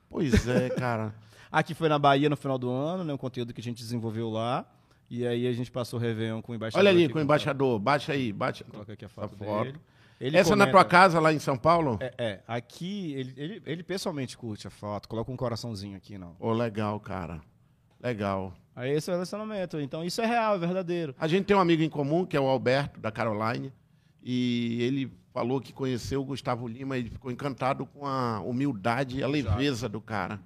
Pois é, cara. [LAUGHS] Aqui foi na Bahia no final do ano, né? Um conteúdo que a gente desenvolveu lá. E aí a gente passou o Réveillon com o embaixador. Olha ali com o embaixador. Baixa aí, baixa. Coloca aqui a foto A foto. dele. Ele Essa é na comenta- tua casa lá em São Paulo? É, é, aqui ele, ele, ele pessoalmente curte a foto, coloca um coraçãozinho aqui, não. Ô, legal, cara. Legal. Aí esse é o relacionamento. Então isso é real, é verdadeiro. A gente tem um amigo em comum, que é o Alberto, da Caroline, e ele falou que conheceu o Gustavo Lima e ficou encantado com a humildade e a leveza do cara.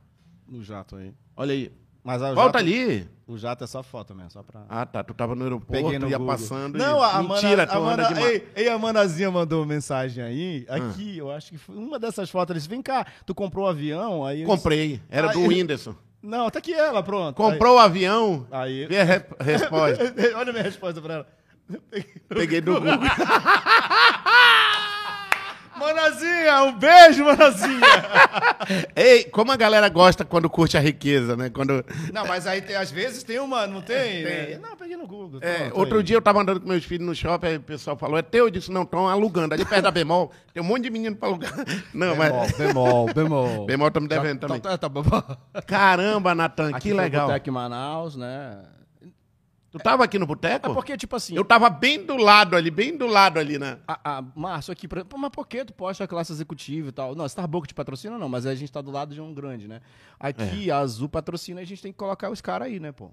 No jato aí. Olha aí. Mas a- Volta jato, ali. O jato é só foto mesmo, só pra. Ah, tá. Tu tava no aeroporto, Peguei no ia Google. passando. Não, e... a Mentira, anda Amanda, demais. ei, ei, a Amandazinha mandou mensagem aí. Aqui, eu acho que foi uma dessas fotos. Eles vem cá, tu comprou o avião? Aí Comprei. Era do Aí- Whindersson. disse, Não, tá aqui ela, pronto. Comprou o avião. Aí. Vê a re- resposta. [LAUGHS] Olha a minha resposta pra ela. Peguei do Google. Manazinha, um beijo, Manazinha. [LAUGHS] Ei, como a galera gosta quando curte a riqueza, né? Quando... não, mas aí tem- às vezes tem uma, não tem? Tem. né? Não, peguei no Google. É, outro aí. dia eu tava andando com meus filhos no shopping, aí o pessoal falou, é teu? Eu disse, não, estão alugando. Ali perto da Bemol, tem um monte de menino pra alugar. [LAUGHS] Não, mas... Bemol, bemol. Bemol tá me devendo Já- também. Tá, tá bom. Caramba, Natan, Aqui que legal. Em Manaus, né? Tu tava aqui no boteco? É porque, tipo assim, Eu tava bem do lado ali, bem do lado ali, né? A, a Márcio aqui, por exemplo, mas por que tu posta a classe executiva e tal? Não, Starbucks te patrocina não, mas a gente tá do lado de um grande, né? Aqui, a Azul patrocina, a gente tem que colocar os caras aí, né, pô?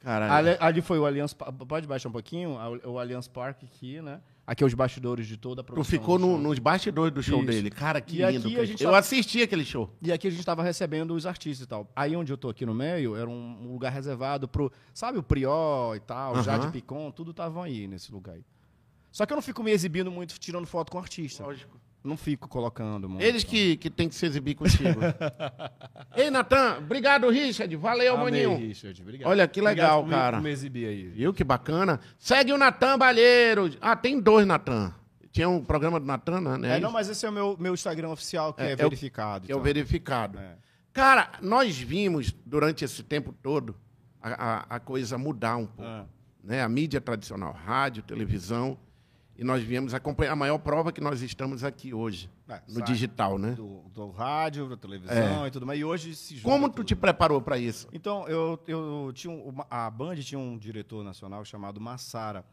Caralho. Ali, ali foi o Allianz, pode baixar um pouquinho? O Allianz Parque aqui, né? Aqui é os bastidores de toda a Tu produção. ficou no- nos bastidores do show Isso. dele. Cara, que E lindo. cara. gente Eu tá- assisti aquele show. E aqui a gente tava recebendo os artistas e tal. Aí onde eu tô aqui no meio, era um lugar reservado pro, sabe, o Prió e tal, Aham. Jade Picon, tudo estavam aí nesse lugar aí. Só que eu não fico me exibindo muito tirando foto com artista. Lógico. Não fico colocando, mano. Eles que, que tem que se exibir contigo. [LAUGHS] Ei, Natan, obrigado, Richard. Valeu, Amei, maninho. Richard. Obrigado. Olha que legal, Obrigado cara. por me exibir aí. Viu que bacana? Segue o Natan Balheiro. Ah, tem dois Natan. Tinha um programa do Natan, né? É, não, mas esse é o meu, meu Instagram oficial, que É, é, é o- verificado. É o então. verificado. É. Cara, nós vimos durante esse tempo todo a, a- a coisa mudar um pouco. Ah. Né? A mídia tradicional, rádio, televisão. E nós viemos acompanhar a maior prova que nós estamos aqui hoje, É, no digital, né? Do, do rádio, da televisão e tudo mais. E hoje se Como tu te preparou para isso? Então, eu, eu tinha um, uma- a Band tinha um diretor nacional chamado Massara.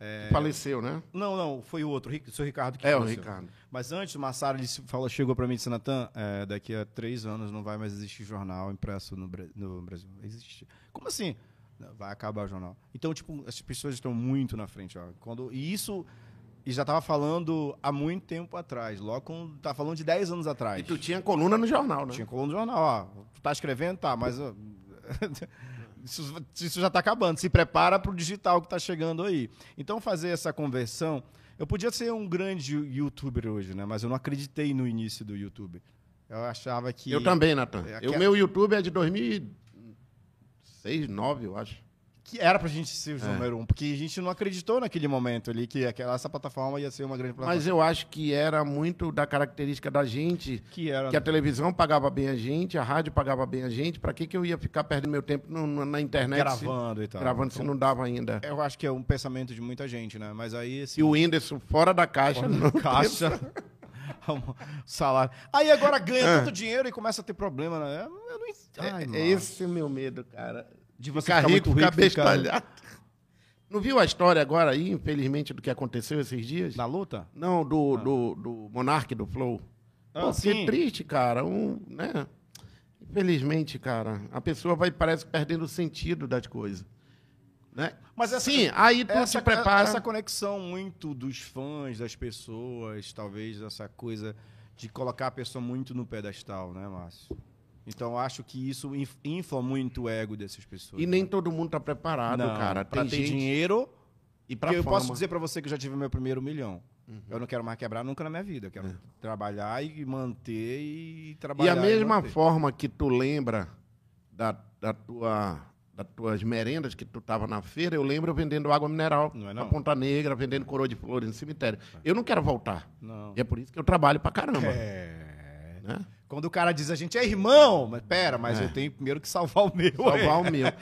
É, Faleceu, né? Não, não, foi o outro, o seu Ricardo que É, o faleceu. Ricardo. Mas antes, o Massara ele falou, chegou para mim e disse, Natan, é, daqui a três anos não vai mais existir jornal impresso no, no Brasil. Existe. Como assim? Vai acabar o jornal. Então, tipo, as pessoas estão muito na frente. Ó. Quando, e isso e já estava falando há muito tempo atrás. Logo, com, tá falando de 10 anos atrás. E tu tinha coluna no jornal, né? Tinha coluna no jornal, ó. Tu tá escrevendo? Tá, mas. ó, [LAUGHS] isso, isso já tá acabando. Se prepara pro digital que tá chegando aí. Então, fazer essa conversão. Eu podia ser um grande youtuber hoje, né? Mas eu não acreditei no início do YouTube. Eu achava que. Eu também, Natan. É, O aquela- meu YouTube é de 2006, 2009, eu acho. Que era pra gente ser o É. número um. Porque a gente não acreditou naquele momento ali que aquela, essa plataforma ia ser uma grande plataforma. Mas eu acho que era muito da característica da gente, que era. que a televisão pagava bem a gente, a rádio pagava bem a gente. Pra que, que eu ia ficar perdendo meu tempo no- no- na internet? gravando e Se, tal. gravando se Então, não dava ainda. Eu acho que é um pensamento de muita gente, né? Mas aí esse. E o Whindersson fora da caixa. [LAUGHS] não caixa. [LAUGHS] salário. Aí agora ganha Ah. tanto dinheiro e começa a ter problema, né? Eu não Ai, É, é esse o meu medo, cara. De você Ficar ficar rico, muito rico, ficar bestalhado. Não viu a história agora aí, infelizmente, do que aconteceu esses dias? na luta? Não, do, do, do Monark do Flow. Ah, Pô, sim. que triste, cara. Um, né? Infelizmente, cara, a pessoa vai, parece, perdendo o sentido das coisas. Né? Mas essa- Sim, aí tu Essa, te prepara. essa conexão muito dos fãs, das pessoas, talvez essa coisa de colocar a pessoa muito no pedestal, né, Márcio? Então acho que isso inf- infla muito o ego dessas pessoas. E nem todo mundo tá preparado, Não, cara. pra Tem ter gente... dinheiro. E pra eu posso dizer pra você que eu já tive meu primeiro milhão. Eu não quero mais quebrar nunca na minha vida. Eu quero trabalhar e manter e E trabalhar. a mesma manter. forma que tu lembra da, da tua, das tuas merendas que tu tava na feira, eu lembro vendendo água mineral Não é na não? Ponta Negra, vendendo coroa de flores no cemitério. Eu não quero voltar. Não. E é por isso que eu trabalho pra caramba. É. Né? Quando o cara diz a gente é irmão, mas pera, mas É. eu tenho primeiro que salvar o meu. Salvar o meu.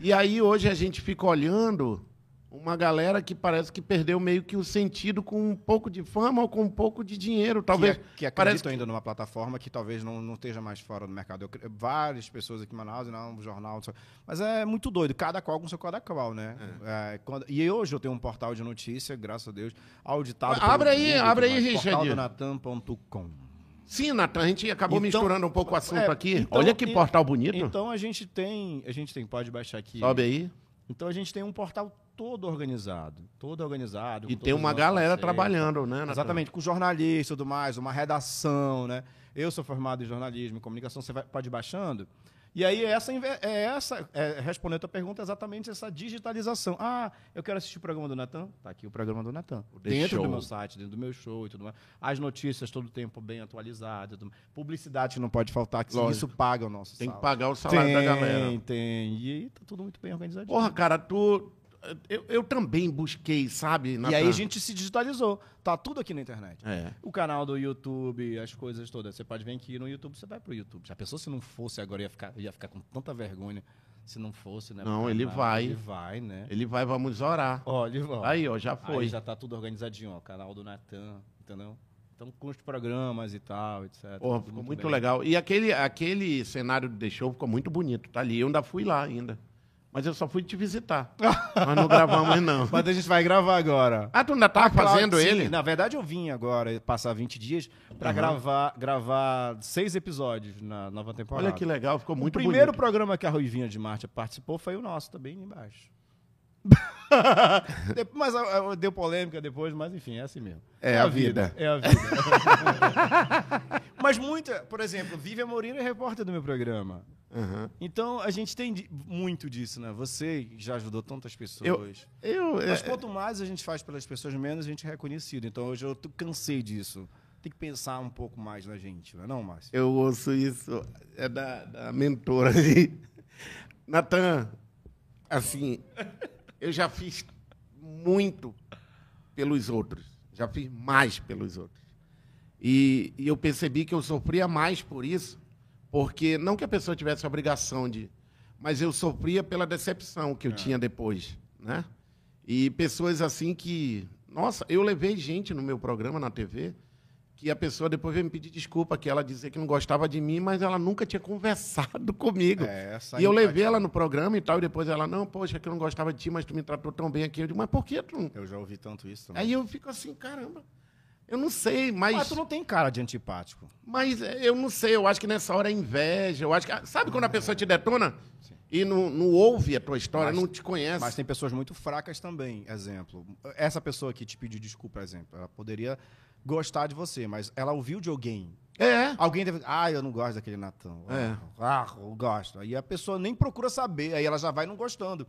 E aí hoje a gente fica olhando uma galera que parece que perdeu meio que o sentido com um pouco de fama ou com um pouco de dinheiro. Talvez. que, que acreditam ainda numa plataforma que talvez não, não esteja mais fora do mercado. Eu várias pessoas aqui em Manaus, não, um jornal, mas é muito doido, cada qual com seu cada qual, né? É, quando- e hoje eu tenho um portal de notícia, graças a Deus, auditado Abre aí, abre aí, Richard. portaldonatan.com. Sim, Natan, a gente acabou Então- misturando um pouco o assunto É, aqui. então- Olha que e- portal bonito. Então a gente tem, a gente tem, pode baixar aqui. Sobe aí. Então a gente tem um portal todo organizado, todo organizado. E tem uma galera parceiros. trabalhando, né? Exatamente, com jornalista e tudo mais, uma redação, né? Eu sou formado em jornalismo e comunicação, você vai, pode ir baixando. E aí, essa, inve- é essa é, respondendo a tua pergunta, é exatamente essa digitalização. Ah, eu quero assistir o programa do Natan? Tá aqui o programa do Natan. Dentro Show. do meu site, dentro do meu show e tudo mais. As notícias todo o tempo bem atualizadas. Publicidade que não pode faltar, que Lógico. isso paga o nosso Tem que salário. pagar o salário da galera. Tem, tem. E tá tudo muito bem organizadinho. Porra, cara, tu. Eu, eu também busquei, sabe? e aí a gente se digitalizou. Tá tudo aqui na internet. É. O canal do YouTube, as coisas todas. Você pode vir aqui no YouTube, você vai pro YouTube. Já pensou se não fosse agora, ia ficar, ia ficar com tanta vergonha se não fosse, né? Não, ele canal. vai. Ele vai, né? Ele vai, vamos orar. Ó, ele vai. Aí, ó, já foi. Aí já tá tudo organizadinho, ó. Canal do Natan, entendeu? Então, com os programas e tal, etc. Porra, ficou muito bem. legal. E aquele, aquele cenário do The Show ficou muito bonito. Tá ali. Eu ainda fui lá ainda. Mas eu só fui te visitar. [LAUGHS] Nós não gravamos, não. Mas a gente vai gravar agora. Ah, tu ainda tá Ah, claro fazendo sim. ele? Na verdade, eu vim agora passar 20 dias pra Aham. gravar, gravar seis episódios na nova temporada. Olha que legal, ficou muito o primeiro bonito. programa que a Ruivinha de Marte participou foi o nosso, também ali embaixo. [LAUGHS] Mas ah, ah, deu polêmica depois, mas enfim, é assim mesmo. É a vida. É a vida. [LAUGHS] mas muita, por exemplo, Vivian Moreira é repórter do meu programa. Aham. Então a gente tem muito disso, né? Você já ajudou tantas pessoas. Eu- Eu, Mas é, quanto mais a gente faz pelas pessoas, menos a gente é reconhecido. Então hoje eu cansei disso. Tem que pensar um pouco mais na gente, não é não, Márcio? eu ouço isso. É da, da mentora ali. [LAUGHS] Natan, assim, eu já fiz muito pelos outros. Já fiz mais pelos outros. E, e eu percebi que eu sofria mais por isso, porque não que a pessoa tivesse a obrigação de. Mas eu sofria pela decepção que eu tinha depois, né? E pessoas assim que. Nossa, eu levei gente no meu programa na TV que a pessoa depois veio me pedir desculpa, que ela dizia que não gostava de mim, mas ela nunca tinha [LAUGHS] conversado comigo. É, essa e eu levei ela no programa e tal, e depois ela, não, poxa, que eu não gostava de ti, mas tu me tratou tão bem aqui. Eu digo, mas por que tu não... Eu já ouvi tanto isso também. Aí eu fico assim, caramba, eu não sei, mas... Mas tu não tem cara de antipático. Mas é, eu não sei, eu acho que nessa hora é inveja, eu acho que... Sabe quando a pessoa te detona e não, não ouve a tua história, Mas- não te conhece? Mas tem pessoas muito fracas também, exemplo. Essa pessoa que te pediu desculpa, exemplo, ela poderia gostar de você, mas ela ouviu de alguém. É, Alguém deve. Ah, eu não gosto daquele Natan. É. Ah, eu gosto. Aí a pessoa nem procura saber, aí ela já vai não gostando.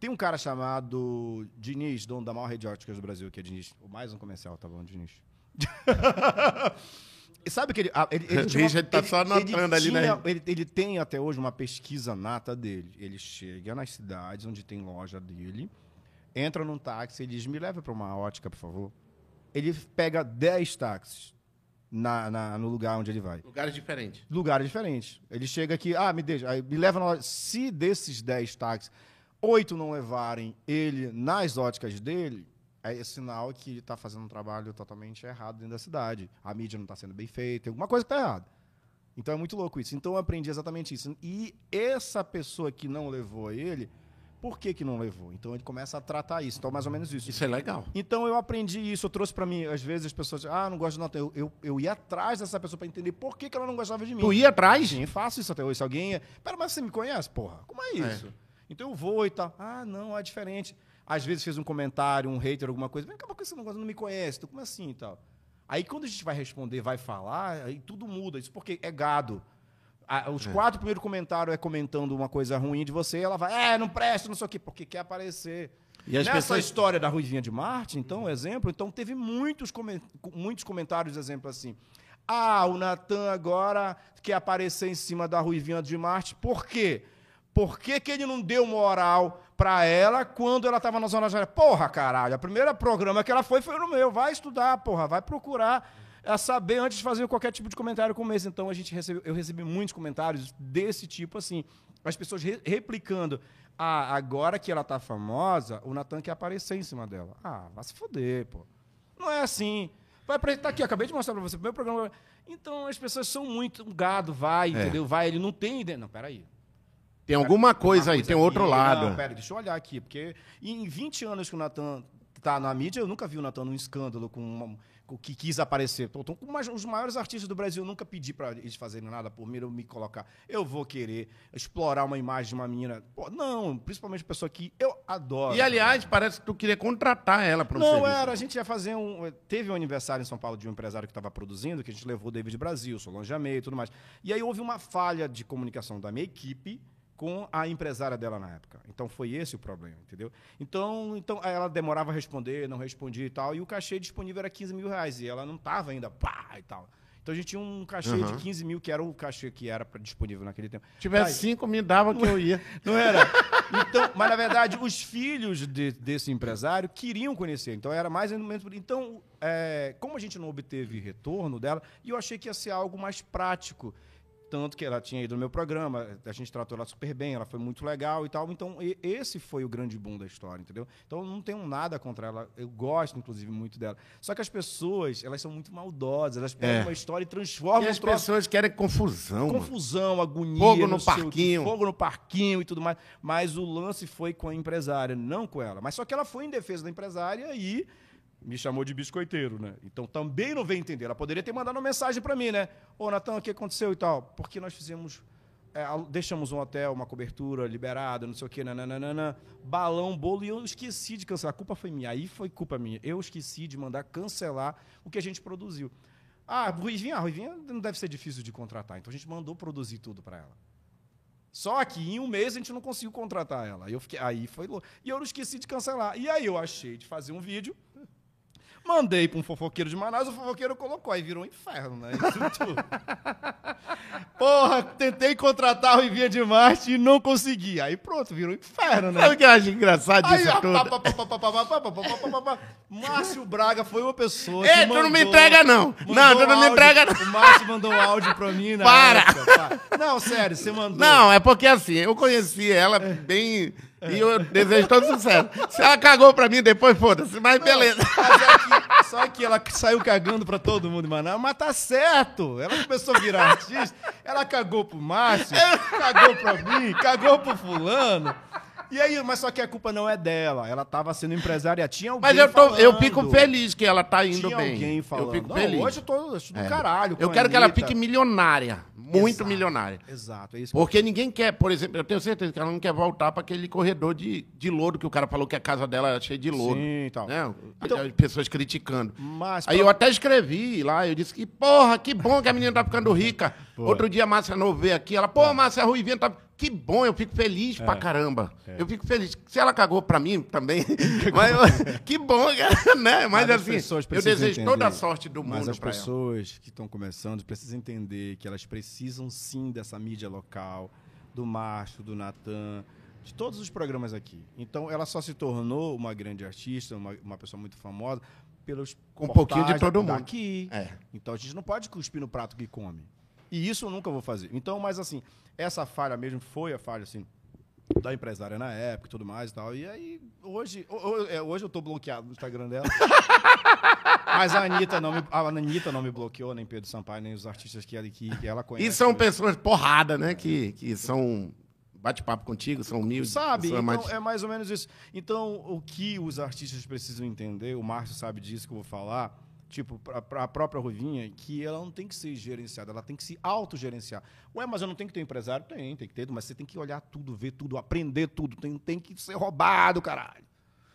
Tem um cara chamado Diniz, dono da maior rede de óticas do Brasil, que é Diniz. O mais um comercial, tá bom, Diniz? [LAUGHS] Sabe que ele. ele, ele tinha [LAUGHS] uma- Richard tá ele- só anotando ali, né? tinha- Ele, ele tem até hoje uma pesquisa nata dele. Ele chega nas cidades onde tem loja dele, entra num táxi e diz: Me leva para uma ótica, por favor. Ele pega 10 táxis na, na- no lugar onde ele vai lugares diferentes. lugares diferentes. Ele chega aqui, ah, me deixa, aí me leva na loja. Se desses 10 táxis, oito não levarem ele nas óticas dele, é sinal que ele está fazendo um trabalho totalmente errado dentro da cidade. A mídia não está sendo bem feita, tem alguma coisa que está errada. Então é muito louco isso. Então eu aprendi exatamente isso. E essa pessoa que não levou ele, por que, que não levou? Então ele começa a tratar isso. Então, mais ou menos isso. Isso é legal. Então eu aprendi isso, eu trouxe pra mim, às vezes as pessoas, ah, não gosto de nota. Eu, eu, eu ia atrás dessa pessoa pra entender por que, que ela não gostava de mim. Tu ia atrás? Sim, faço isso até hoje. Se alguém. é, Pera, mas você me conhece, porra? Como é isso? Então eu vou e tal. Ah, não, é diferente. Às vezes fez um comentário, um hater, alguma coisa. Por que esse negócio não me conhece? Tu como assim e tal? Aí quando a gente vai responder, vai falar, aí tudo muda. Isso porque é gado. Ah, os quatro primeiros comentários é comentando uma coisa ruim de você, ela vai, é, não presta, não sei o quê, porque quer aparecer. E Nessa pessoas- história da Ruivinha de Marte, então, exemplo, então teve muitos, comen- muitos comentários, exemplo assim. Ah, o Natan agora quer aparecer em cima da Ruivinha de Marte. Por quê? Por que, que ele não deu moral pra ela quando ela tava na Zona Jaré? Porra, caralho, a primeira programa que ela foi foi no meu. Vai estudar, porra, vai procurar a saber antes de fazer qualquer tipo de comentário como esse. Então a gente recebeu, eu recebi muitos comentários desse tipo assim, as pessoas re- replicando. Ah, agora que ela tá famosa, o Natan quer aparecer em cima dela. Ah, vai se foder, pô. Não é assim. Vai apresentar aqui, acabei de mostrar pra você o meu programa. Então as pessoas são muito. Um gado vai, É. entendeu? Vai, ele não tem ideia. Não, peraí. Tem alguma coisa aí, tem outro lado. Não, pera, deixa eu olhar aqui, porque em 20 anos que o Natan tá na mídia, eu nunca vi o Natan num escândalo com, uma, que quis aparecer. Mais- os maiores artistas do Brasil, eu nunca pedi pra eles fazerem nada por mim, eu me colocar. Eu vou querer explorar uma imagem de uma menina. Pô, não, principalmente pessoa que eu adoro. E aliás, parece que tu queria contratar ela para um Não, serviço. era. A gente ia fazer um. Teve um aniversário em São Paulo de um empresário que estava produzindo, que a gente levou o David Brasil, Solange Amei e tudo mais. E aí houve uma falha de comunicação da minha equipe com a empresária dela na época. Então foi esse o problema, entendeu? Então, então ela demorava a responder, não respondia e tal, e o cachê disponível era 15 mil reais, e ela não estava ainda, pá, e tal. Então a gente tinha um cachê Uhum. de 15 mil, que era o cachê que era disponível naquele tempo. Se tivesse Aí- cinco, me dava que eu ia. [LAUGHS] não era? Então, mas na verdade, os filhos de- desse empresário queriam conhecer. Então era mais ou menos Então, é, como a gente não obteve retorno dela, e eu achei que ia ser algo mais prático. Tanto que ela tinha ido no meu programa, a gente tratou ela super bem, ela foi muito legal e tal. Então, e- esse foi o grande boom da história, entendeu? Então, eu não tenho nada contra ela. Eu gosto, inclusive, muito dela. Só que as pessoas, elas são muito maldosas. Elas pegam É. uma história e transformam E as troço pessoas querem confusão. mano. confusão, agonia, Fogo no parquinho. fogo no parquinho e tudo mais. Mas o lance foi com a empresária, não com ela. Mas só que ela foi em defesa da empresária e me chamou de biscoiteiro, né? Então também não veio entender. Ela poderia ter mandado uma mensagem para mim, né? Ô, Natan, o que aconteceu e tal? Porque nós fizemos. é, deixamos um hotel, uma cobertura liberada, não sei o quê, nananana, balão, bolo, e eu esqueci de cancelar. A culpa foi minha. Aí foi culpa minha. Eu esqueci de mandar cancelar o que a gente produziu. Ah, Ruivinha, a Ruivinha não deve ser difícil de contratar. Então a gente mandou produzir tudo para ela. Só que em um mês a gente não conseguiu contratar ela. Eu fiquei, aí foi louco. E eu não esqueci de cancelar. E aí eu achei de fazer um vídeo. Mandei para um fofoqueiro de Manaus, o fofoqueiro colocou, aí virou um inferno, né? Porra, tentei contratar o Envia de Marte e não consegui. Aí pronto, virou um inferno, né? Sabe o que eu acho engraçado disso? Márcio Braga foi uma pessoa Ei, mandou, tu não me entrega, não. Não, tu não me entrega, não. O Márcio mandou um áudio para mim na Para! Época, não, sério, você mandou. Não, é porque assim, eu conheci ela bem e eu desejo todo sucesso. Se ela cagou pra mim depois, foda-se, mas beleza. Mas é que, só que ela saiu cagando pra todo mundo em Manaus, mas tá certo. Ela começou a virar artista, ela cagou pro Márcio, cagou pra mim, cagou pro fulano. E aí, mas só que a culpa não é dela. Ela tava sendo empresária, tinha alguém Mas eu, tô, eu fico feliz que ela tá indo Tinha bem. alguém falando. Eu fico Não, feliz. Hoje eu tô do É. caralho. Eu quero que ela fique milionária. Muito Exato, milionária. Exato, é isso. Porque ninguém quer, por exemplo, eu tenho certeza que ela não quer voltar para aquele corredor de, de lodo que o cara falou que a casa dela era cheia de lodo. Sim, e tal. Né? Então- As pessoas criticando. Mas Aí pra- eu até escrevi lá, eu disse que, porra, que bom que a menina tá ficando rica. [LAUGHS] Outro dia a Márcia Novo veio aqui, ela, pô, Márcia Ruivinha tá. Que bom, eu fico feliz pra caramba. É. Eu fico feliz. Se ela cagou pra mim também, [LAUGHS] [LAUGHS] mas [LAUGHS] que bom, né? Mas, Mas as assim, pessoas eu desejo toda a entender. sorte do Mas mundo as pra ela. pessoas que estão começando precisam entender que elas precisam sim dessa mídia local, do Macho, do Natan, de todos os programas aqui. Então ela só se tornou uma grande artista, uma, uma pessoa muito famosa, pelos Com um pouquinho de todo mundo. daqui. É. Então a gente não pode cuspir no prato que come. E isso eu nunca vou fazer. Então, mas assim, essa falha mesmo foi a falha, assim, da empresária na época e tudo mais e tal. E aí, hoje, ho- ho- é, hoje eu tô bloqueado no Instagram dela. [LAUGHS] mas a Anitta, não me, a Anitta não me bloqueou, nem Pedro Sampaio, nem os artistas que ela, que ela conhece. E são hoje. pessoas porrada, né? Que, que são. Bate-papo contigo, são humildes. Sabe? pessoas Então, mais- é mais ou menos isso. Então, o que os artistas precisam entender, o Márcio sabe disso que eu vou falar, tipo, pra, pra própria Ruvinha, que ela não tem que ser gerenciada, ela tem que se autogerenciar. Ué, mas eu não tenho que ter um empresário? Tem, tem que ter, mas você tem que olhar tudo, ver tudo, aprender tudo, tem, tem que ser roubado, caralho.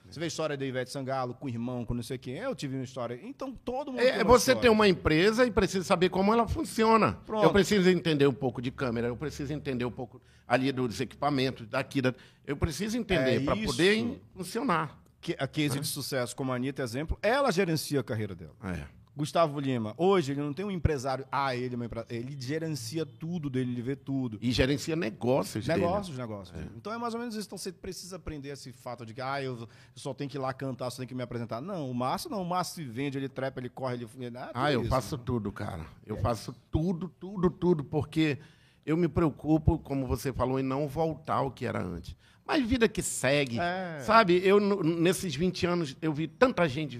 Você vê a história da Ivete Sangalo com o irmão, com não sei quem. Eu tive uma história. Então, todo mundo. tem É, uma você história. tem uma empresa e precisa saber como ela funciona. Pronto. Eu preciso entender um pouco de câmera, eu preciso entender um pouco ali dos equipamentos, daqui. Da... Eu preciso entender É para poder funcionar. Que- A case de sucesso como a Anitta, exemplo, ela gerencia a carreira dela. É. Gustavo Lima, hoje ele não tem um empresário, ah, ele é empresário. Ele gerencia tudo dele, ele vê tudo. E gerencia negócios. dele. Negócios, negócios. Então é mais ou menos isso. Então você precisa aprender esse fato de que, ah, eu só tenho que ir lá cantar, só tenho que me apresentar. Não, o Márcio não. O Márcio se vende, ele trepa, ele corre, ele. Ah, Ah, eu tudo faço isso. tudo, cara. Eu faço tudo, tudo, tudo, porque eu me preocupo, como você falou, em não voltar ao que era antes. Mas vida que segue, É. sabe? Eu, nesses 20 anos, eu vi tanta gente...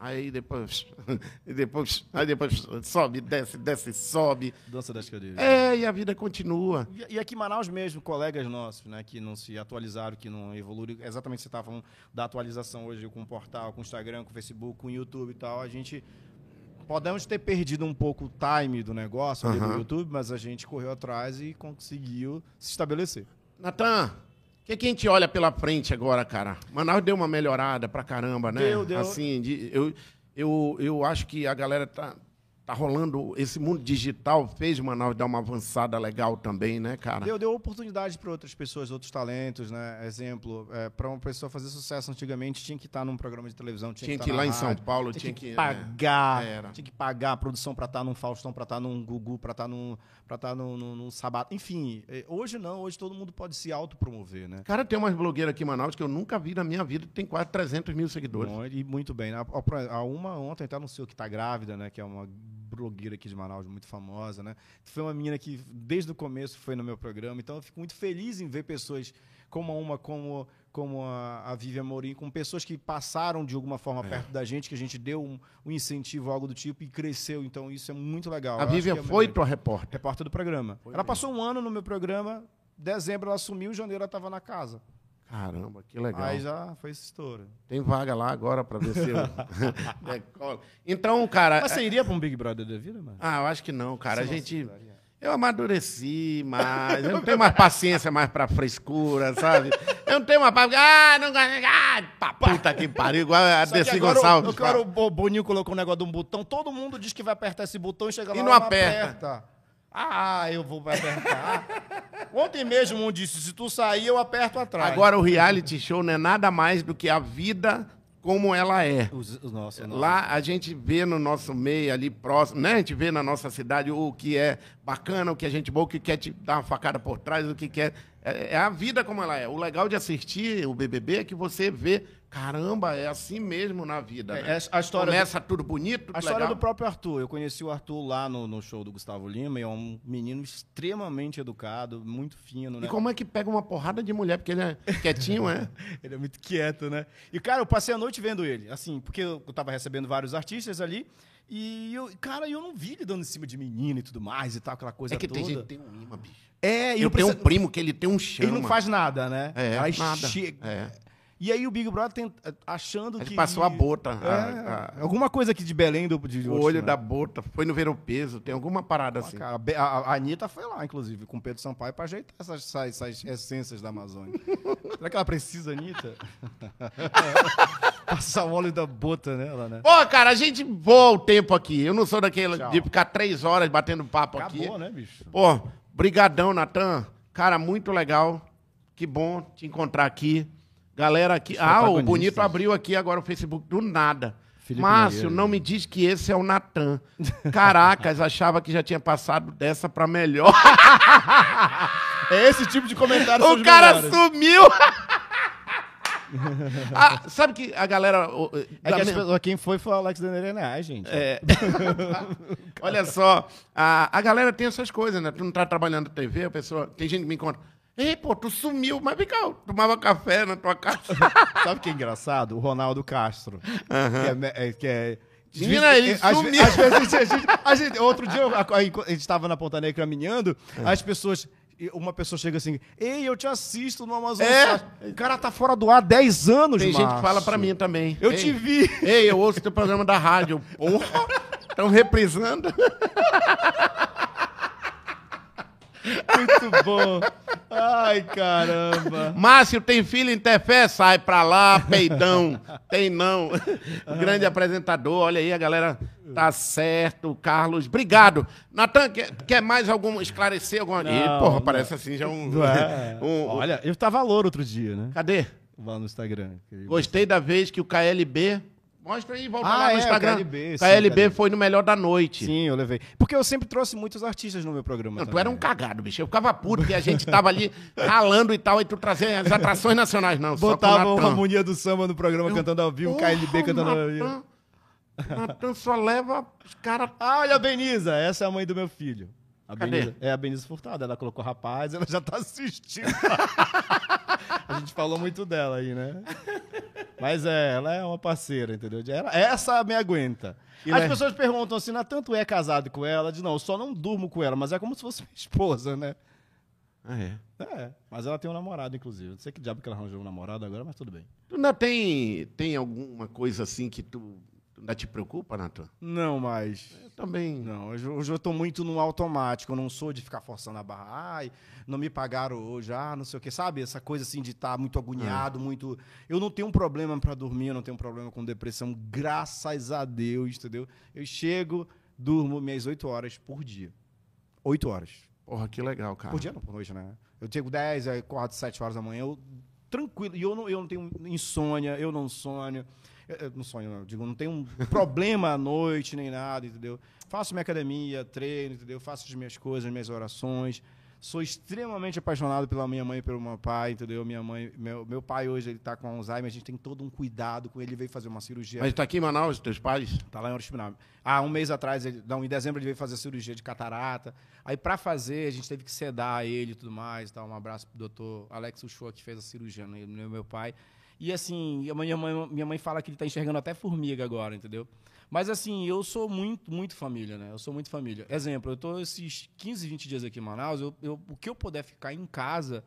Aí depois, [LAUGHS] e depois, aí depois sobe, desce, desce, sobe. Dança das cadeiras. É, e a vida continua. E- E aqui em Manaus mesmo, colegas nossos, né, que não se atualizaram, que não evoluíram, exatamente você estava falando da atualização hoje com o portal, com o Instagram, com o Facebook, com o YouTube e tal, a gente podemos ter perdido um pouco o time do negócio ali Aham. do YouTube, mas a gente correu atrás e conseguiu se estabelecer. Natan, que, que a gente olha pela frente agora, cara? Manaus deu uma melhorada pra caramba, né? Deu, deu. Assim, de- eu, eu, eu acho que a galera tá, tá rolando. Esse mundo digital fez Manaus dar uma avançada legal também, né, cara? Deu, deu oportunidade para outras pessoas, outros talentos, né? Exemplo, para uma pessoa fazer sucesso antigamente tinha que estar num programa de televisão, tinha, Tinha que, que ir lá na em São rádio, Paulo, tinha, tinha que, que- é, pagar, era. tinha que pagar a produção para estar num Faustão, para estar num Gugu, para estar num, para estar num, num, num Sabato, enfim. eh, Hoje não, hoje todo mundo pode se autopromover, né? Cara, tem umas blogueiras aqui em Manaus que eu nunca vi na minha vida, que tem quase 300 mil seguidores. Bom, e muito bem. né? A, a- a uma ontem até anunciou que tá grávida, né? Que é uma blogueira aqui de Manaus, muito famosa, né? Foi uma menina que desde o começo foi no meu programa, então eu fico muito feliz em ver pessoas como uma, como, como a, a Vivian Morim, com pessoas que passaram de alguma forma É. perto da gente, que a gente deu um, um incentivo, algo do tipo, e cresceu. Então isso é muito legal. A Eu Vivian é foi grande- tua repórter. repórter do programa. Foi ela mesmo. passou um ano no meu programa, dezembro ela sumiu, janeiro ela estava na casa. Caramba, que legal. Aí já foi esse estouro. Tem vaga lá agora pra ver se eu [LAUGHS] decolo. Então, cara. Mas você iria para um Big Brother da vida, mano? Ah, eu acho que não, cara. A Você não gente. Eu amadureci mais. Eu não tenho mais paciência mais pra frescura, sabe? Eu não tenho mais paciência. Ah, não. Ah, pra puta que pariu. Igual a Desi Gonçalves. o, agora o Bo- Boninho colocou um negócio de um botão, todo mundo diz que vai apertar esse botão e chega lá E não aperta. Ah, eu vou apertar. Ontem mesmo um disse, se tu sair, eu aperto atrás. Agora o reality show não é nada mais do que a vida como ela é. Os, os nossos. Lá a gente vê no nosso meio ali próximo, né? A gente vê na nossa cidade o que é bacana, o que é gente boa, o que quer te dar uma facada por trás, o que quer. É, é a vida como ela é. O legal de assistir o BBB é que você vê, caramba, é assim mesmo na vida. É, né? é a história Começa tudo bonito, A história legal. do próprio Arthur. Eu conheci o Arthur lá no, no show do Gustavo Lima e é um menino extremamente educado, muito fino, né? E como é que pega uma porrada de mulher? Porque ele é quietinho, é? [LAUGHS] Ele é muito quieto, né? E, cara, eu passei a noite vendo ele, assim, porque eu tava recebendo vários artistas ali. E, eu, cara, eu não vi ele dando em cima de menino e tudo mais e tal, aquela coisa É que toda. tem gente que tem um imã, bicho. É, e Eu tenho um precisa- primo que ele tem um chama. Ele não faz nada, né? É, Aí nada. chega- É. E aí o Big Brother tem- achando Ele que... passou a bota. É, a- a- alguma coisa aqui de Belém do de o olho né? da bota. Foi no ver o peso. Tem alguma parada assim. Cara, a a, Anitta foi lá, inclusive, com o Pedro Sampaio pra ajeitar essas, essas, essas essências da Amazônia. [LAUGHS] Será que ela precisa, Anitta? [LAUGHS] Passar o óleo da bota nela, né? Pô, cara, a gente voa o tempo aqui. Eu não sou daquele Tchau. de ficar três horas batendo papo Acabou, aqui. né, bicho? Pô, brigadão, Natan. Cara, muito legal. Que bom te encontrar aqui. Galera aqui. Ah, o. Bonito abriu aqui agora o Facebook do nada. Felipe Márcio, não me diz que esse é o Natan. Caracas, achava que já tinha passado dessa pra melhor. [LAUGHS] É esse tipo de comentário o cara melhores. sumiu! [LAUGHS] Ah, sabe que a galera. o- É da que pessoas- quem foi foi o Alex Denerenai, gente. É. [LAUGHS] Olha só, a, a galera tem essas coisas, né? Tu não tá trabalhando na TV, a pessoa. Tem gente que me encontra. Ei, pô, tu sumiu, mas vem cá, eu tomava café na tua casa. [LAUGHS] Sabe o que é engraçado? O Ronaldo Castro. Que é é. Que é ele às, ve- sumiu. às vezes a gente, a gente- Outro dia, eu- a, a gente estava na Ponta Negra caminhando, É. as pessoas. Uma pessoa chega assim, ei, eu te assisto no Amazon. É. Sat." O cara tá fora do ar há 10 anos, Tem gente que fala pra mim também. Eu Ei, te vi. Ei, eu ouço teu programa da rádio. [LAUGHS] Porra, estão reprisando. [LAUGHS] Muito bom. Ai, caramba. Márcio, tem filho em Tefé? Sai pra lá, peidão. Tem não. Grande apresentador, olha aí, a galera tá certo. Carlos, obrigado. Natan, quer, quer mais algum, esclarecer alguma... Ih, Não, porra, não. parece assim já um... É? [LAUGHS] um- Olha, eu tava louro outro dia, né? Cadê? Lá no Instagram. Gostei da vez que o KLB... Mostra aí, volta Ah, lá no é, Instagram. KLB, sim, KLB KLB. foi no melhor da noite. Sim, eu levei. Porque eu sempre trouxe muitos artistas no meu programa. Não, tu era um cagado, bicho. Eu ficava puto que a gente tava ali ralando e tal, e tu trazia as atrações nacionais, não. Botava Natan. Harmonia do Samba no programa cantando ao vivo, Porra, KLB cantando ao vivo. Natan, só leva os caras. Ah, olha a Benisa, essa é a mãe do meu filho. A Cadê? Benise, é a Benise Furtado. Ela colocou rapaz, ela já tá assistindo. [LAUGHS] a gente falou muito dela aí, né? Mas é, ela é uma parceira, entendeu? Ela- essa me aguenta. E As pessoas perguntam assim, Natan, tu é casado com ela? Digo, não, eu só não durmo com ela, mas é como se fosse [LAUGHS] minha esposa, né? Ah, é. É, mas ela tem um namorado, inclusive. Não sei que diabo que ela arranjou um namorado agora, mas tudo bem. Tu ainda tem, tem alguma coisa assim que tu, tu ainda te preocupa, Natan? Não, mas... Eu também. Não, hoje, hoje eu tô muito no automático. Eu não sou de ficar forçando a barra. Ai, não me pagaram hoje. Ah, não sei o quê. Sabe? Essa coisa assim de estar muito agoniado, muito. Eu não tenho um problema pra dormir, eu não tenho um problema com depressão. Graças a Deus, entendeu? Eu chego, durmo minhas oito horas por dia. Oito horas. Porra, que legal, cara. Por dia não, por noite, né? Eu chego 10, aí acordo 7 horas da manhã, eu tranquilo. E eu não, eu não tenho insônia, eu não sonho. Eu, eu não sonho, não. Eu digo, não tenho um [LAUGHS] problema à noite nem nada, entendeu? Faço minha academia, treino, entendeu? Faço as minhas coisas, as minhas orações. Sou extremamente apaixonado pela minha mãe e pelo meu pai, entendeu? Minha mãe, meu, meu pai hoje ele tá com Alzheimer, a gente tem todo um cuidado com ele, ele veio fazer uma cirurgia. Mas tá aqui em Manaus, teus pais? Tá lá em Oriximiná. Ah, um mês atrás, ele, não, em dezembro, ele veio fazer cirurgia de catarata. Aí, pra fazer, a gente teve que sedar ele e tudo mais. Tá? Um abraço pro doutor Alex Uchoa, que fez a cirurgia no no meu pai. E assim, minha mãe, minha mãe fala que ele tá enxergando até formiga agora, entendeu? Mas assim, eu sou muito, muito família, né? Eu sou muito família. Exemplo, eu tô esses 15, 20 dias aqui em Manaus, eu, eu- o que eu puder ficar em casa,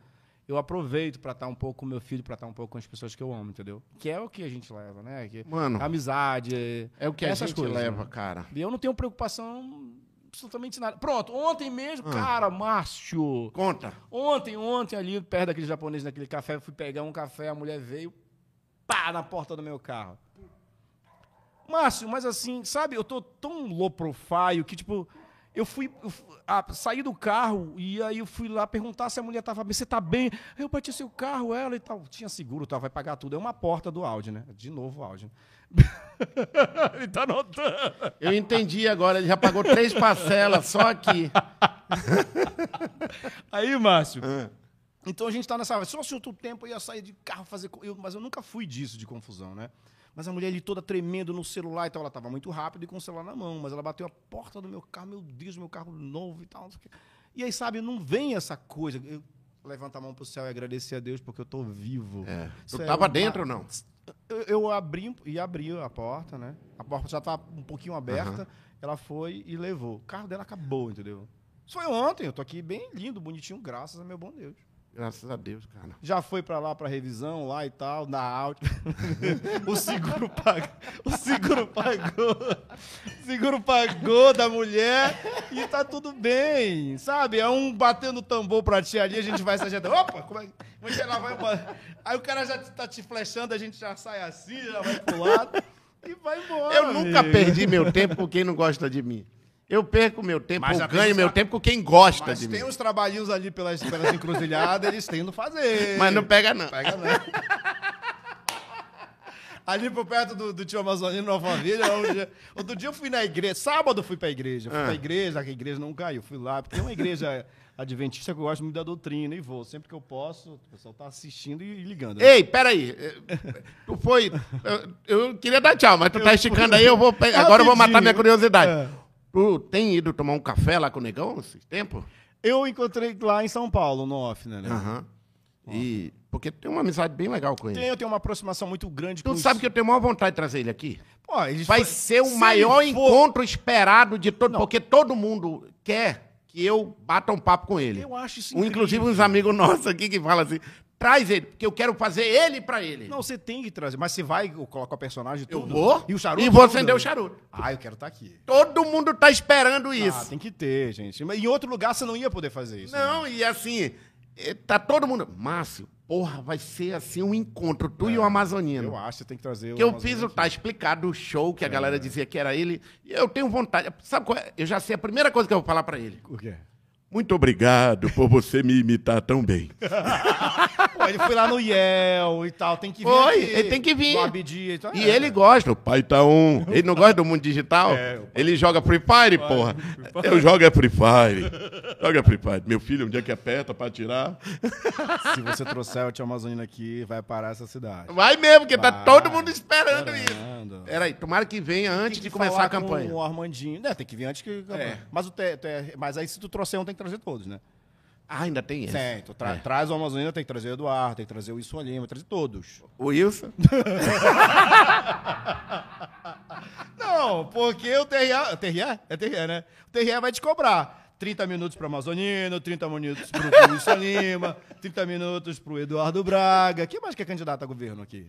eu aproveito pra estar um pouco com meu filho, pra estar um pouco com as pessoas que eu amo, entendeu? Que é o que a gente leva, né? Que- Mano, amizade. é o que a gente coisas, leva, né? cara. E eu não tenho preocupação absolutamente nada. Pronto, ontem mesmo, Ah. cara, Márcio. Conta. Ontem, ontem, ali, perto daquele japonês, naquele café, fui pegar um café, a mulher veio, pá, na porta do meu carro. Márcio, mas assim, sabe, eu tô tão low profile que, tipo, eu fui, eu ah, saí do carro e aí eu fui lá perguntar se a mulher tava bem, você tá bem? Aí eu bati seu carro, ela e tal. Tinha seguro, tal, vai pagar tudo. É uma porta do Audi, né? De novo o Audi. né? [LAUGHS] Ele tá notando. Eu entendi agora, ele já pagou três parcelas só aqui. [LAUGHS] Aí, Márcio. Então a gente tá nessa. Só se outro tempo eu ia sair de carro fazer. Eu, mas eu nunca fui disso de confusão, né? Mas a mulher ali toda tremendo no celular e tal, ela tava muito rápido e com o celular na mão. Mas ela bateu a porta do meu carro, meu Deus, meu carro novo e tal. E aí, sabe, não vem essa coisa. Eu levanto a mão pro céu e agradecer a Deus porque eu tô vivo. É. Tu tava uma- dentro ou não? Eu, eu abri e abri a porta, né? A porta já tava um pouquinho aberta. Ela foi e levou. O carro dela acabou, entendeu? Isso foi ontem. Eu tô aqui bem lindo, bonitinho, graças a meu bom Deus. Graças a Deus, cara. Já foi pra lá pra revisão lá e tal, na Audi. [LAUGHS] o seguro pagou. O seguro pagou. O seguro pagou da mulher e tá tudo bem, sabe? É um batendo tambor pra ti ali, a gente vai se ajeitando. Opa, como é, é que ela vai embora? Aí o cara já tá te flechando, a gente já sai assim, já vai pro lado e vai embora. Eu nunca amigo. perdi meu tempo com quem não gosta de mim. Eu perco meu tempo, Mas eu ganho tem meu os- tempo com quem gosta Mas de tem mim. uns trabalhinhos ali pelas, pelas encruzilhadas, eles têm no fazer. Mas não pega, não. Pega não. Ali por perto do, do tio Amazonino, no Alphaville, outro dia, outro dia eu fui na igreja, sábado eu fui pra igreja, fui Ah. pra igreja, a igreja não caiu, fui lá, porque é uma igreja adventista que eu gosto muito da doutrina, e vou, sempre que eu posso, o pessoal tá assistindo e, ligando. né? Ei, peraí. Tu foi. Eu, eu queria dar tchau, mas tu tá esticando aí, eu vou. Agora eu vou matar minha curiosidade. É. Tu tem ido tomar um café lá com o negão esse tempo? Eu encontrei lá em São Paulo, no off, né? né? Aham. E. Porque tu tem uma amizade bem legal com ele. Tem, eu tenho uma aproximação muito grande Tu com sabe os- que eu tenho a maior vontade de trazer ele aqui? Pô, eles Vai foi- ser o se maior ele for- encontro esperado de todo. Porque todo mundo quer que eu bata um papo com ele. Eu acho isso Um, inclusive incrível. uns amigos nossos aqui que falam assim: traz ele, porque eu quero fazer ele pra ele. Não, você tem que trazer. Mas você vai colocar o personagem eu tudo? vou E o charuto? e vou acender o charuto. Ah, eu quero estar aqui. Todo mundo tá esperando Ah, isso. tem que ter, gente. Mas em outro lugar você não ia poder fazer isso. né? Não, e assim, eh, tá todo mundo. Márcio, porra, vai ser assim um encontro, tu e o Amazonino. Eu acho que você tem que trazer Que eu fiz o tá explicado o show É. que a galera dizia que era ele. E eu tenho vontade. Sabe qual é? Eu já sei a primeira coisa que eu vou falar pra ele. O quê? Muito obrigado por você me imitar tão bem. [LAUGHS] Pô, ele foi lá no Yel e tal, tem que vir Foi, aqui, ele tem que vir. Abdi e. E É. ele gosta, o pai tá um. Ele não gosta do mundo digital? É, pai- Ele joga Free Fire, porra. Eu jogo é Free Fire. Joga Free Fire. Meu filho, um dia que aperta pra atirar. Se você trouxer o Tio Amazonina aqui, vai parar essa cidade. Vai mesmo, porque tá Vai, todo mundo esperando esperando. isso. Peraí, tomara que venha antes Tem de que começar falar a campanha. Com o Armandinho. É, tem que vir antes que. É. Mas, o te- te- mas aí se tu trouxer um, tem que trazer todos, né? Ah, ainda tem esse. Tu tra- É. traz o Amazonina, tem que trazer o Eduardo, tem que trazer o Wilson Lima, trazer todos. O Wilson? [LAUGHS] Não, porque o TRA. TRA? É TRA, né? O TRA vai te cobrar. 30 minutos pro Amazonino, 30 minutos pro Wilson Lima, 30 minutos pro Eduardo Braga. Quem mais que é candidato a governo aqui?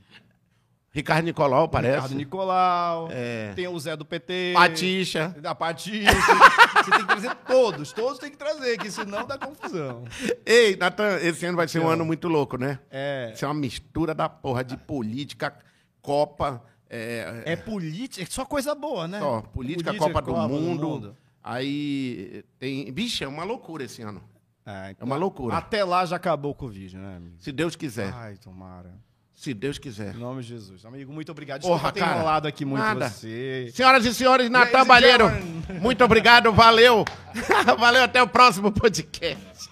Ricardo Nicolau, parece. Ricardo Nicolau. É. Tem o Zé do PT. Patixa. Da Patixa. Você tem que trazer todos. Todos tem que trazer, que senão dá confusão. Ei, Natan, esse ano vai ser um Então. ano muito louco, né? É. Vai ser uma mistura da porra de política, Copa, é, É política, é só coisa boa, né? só, política, Copa, do, mundo. Aí tem. Vixe, é uma loucura esse ano. É, então, É uma loucura. Até lá já acabou o Covid, né, amigo? Se Deus quiser. Ai, tomara. Se Deus quiser. Em nome de Jesus. Amigo, muito obrigado. Porra, Desculpa ter cara. enrolado aqui muito Nada. você. Senhoras e senhores, and Balheiro, muito obrigado, valeu. [LAUGHS] valeu, até o próximo podcast.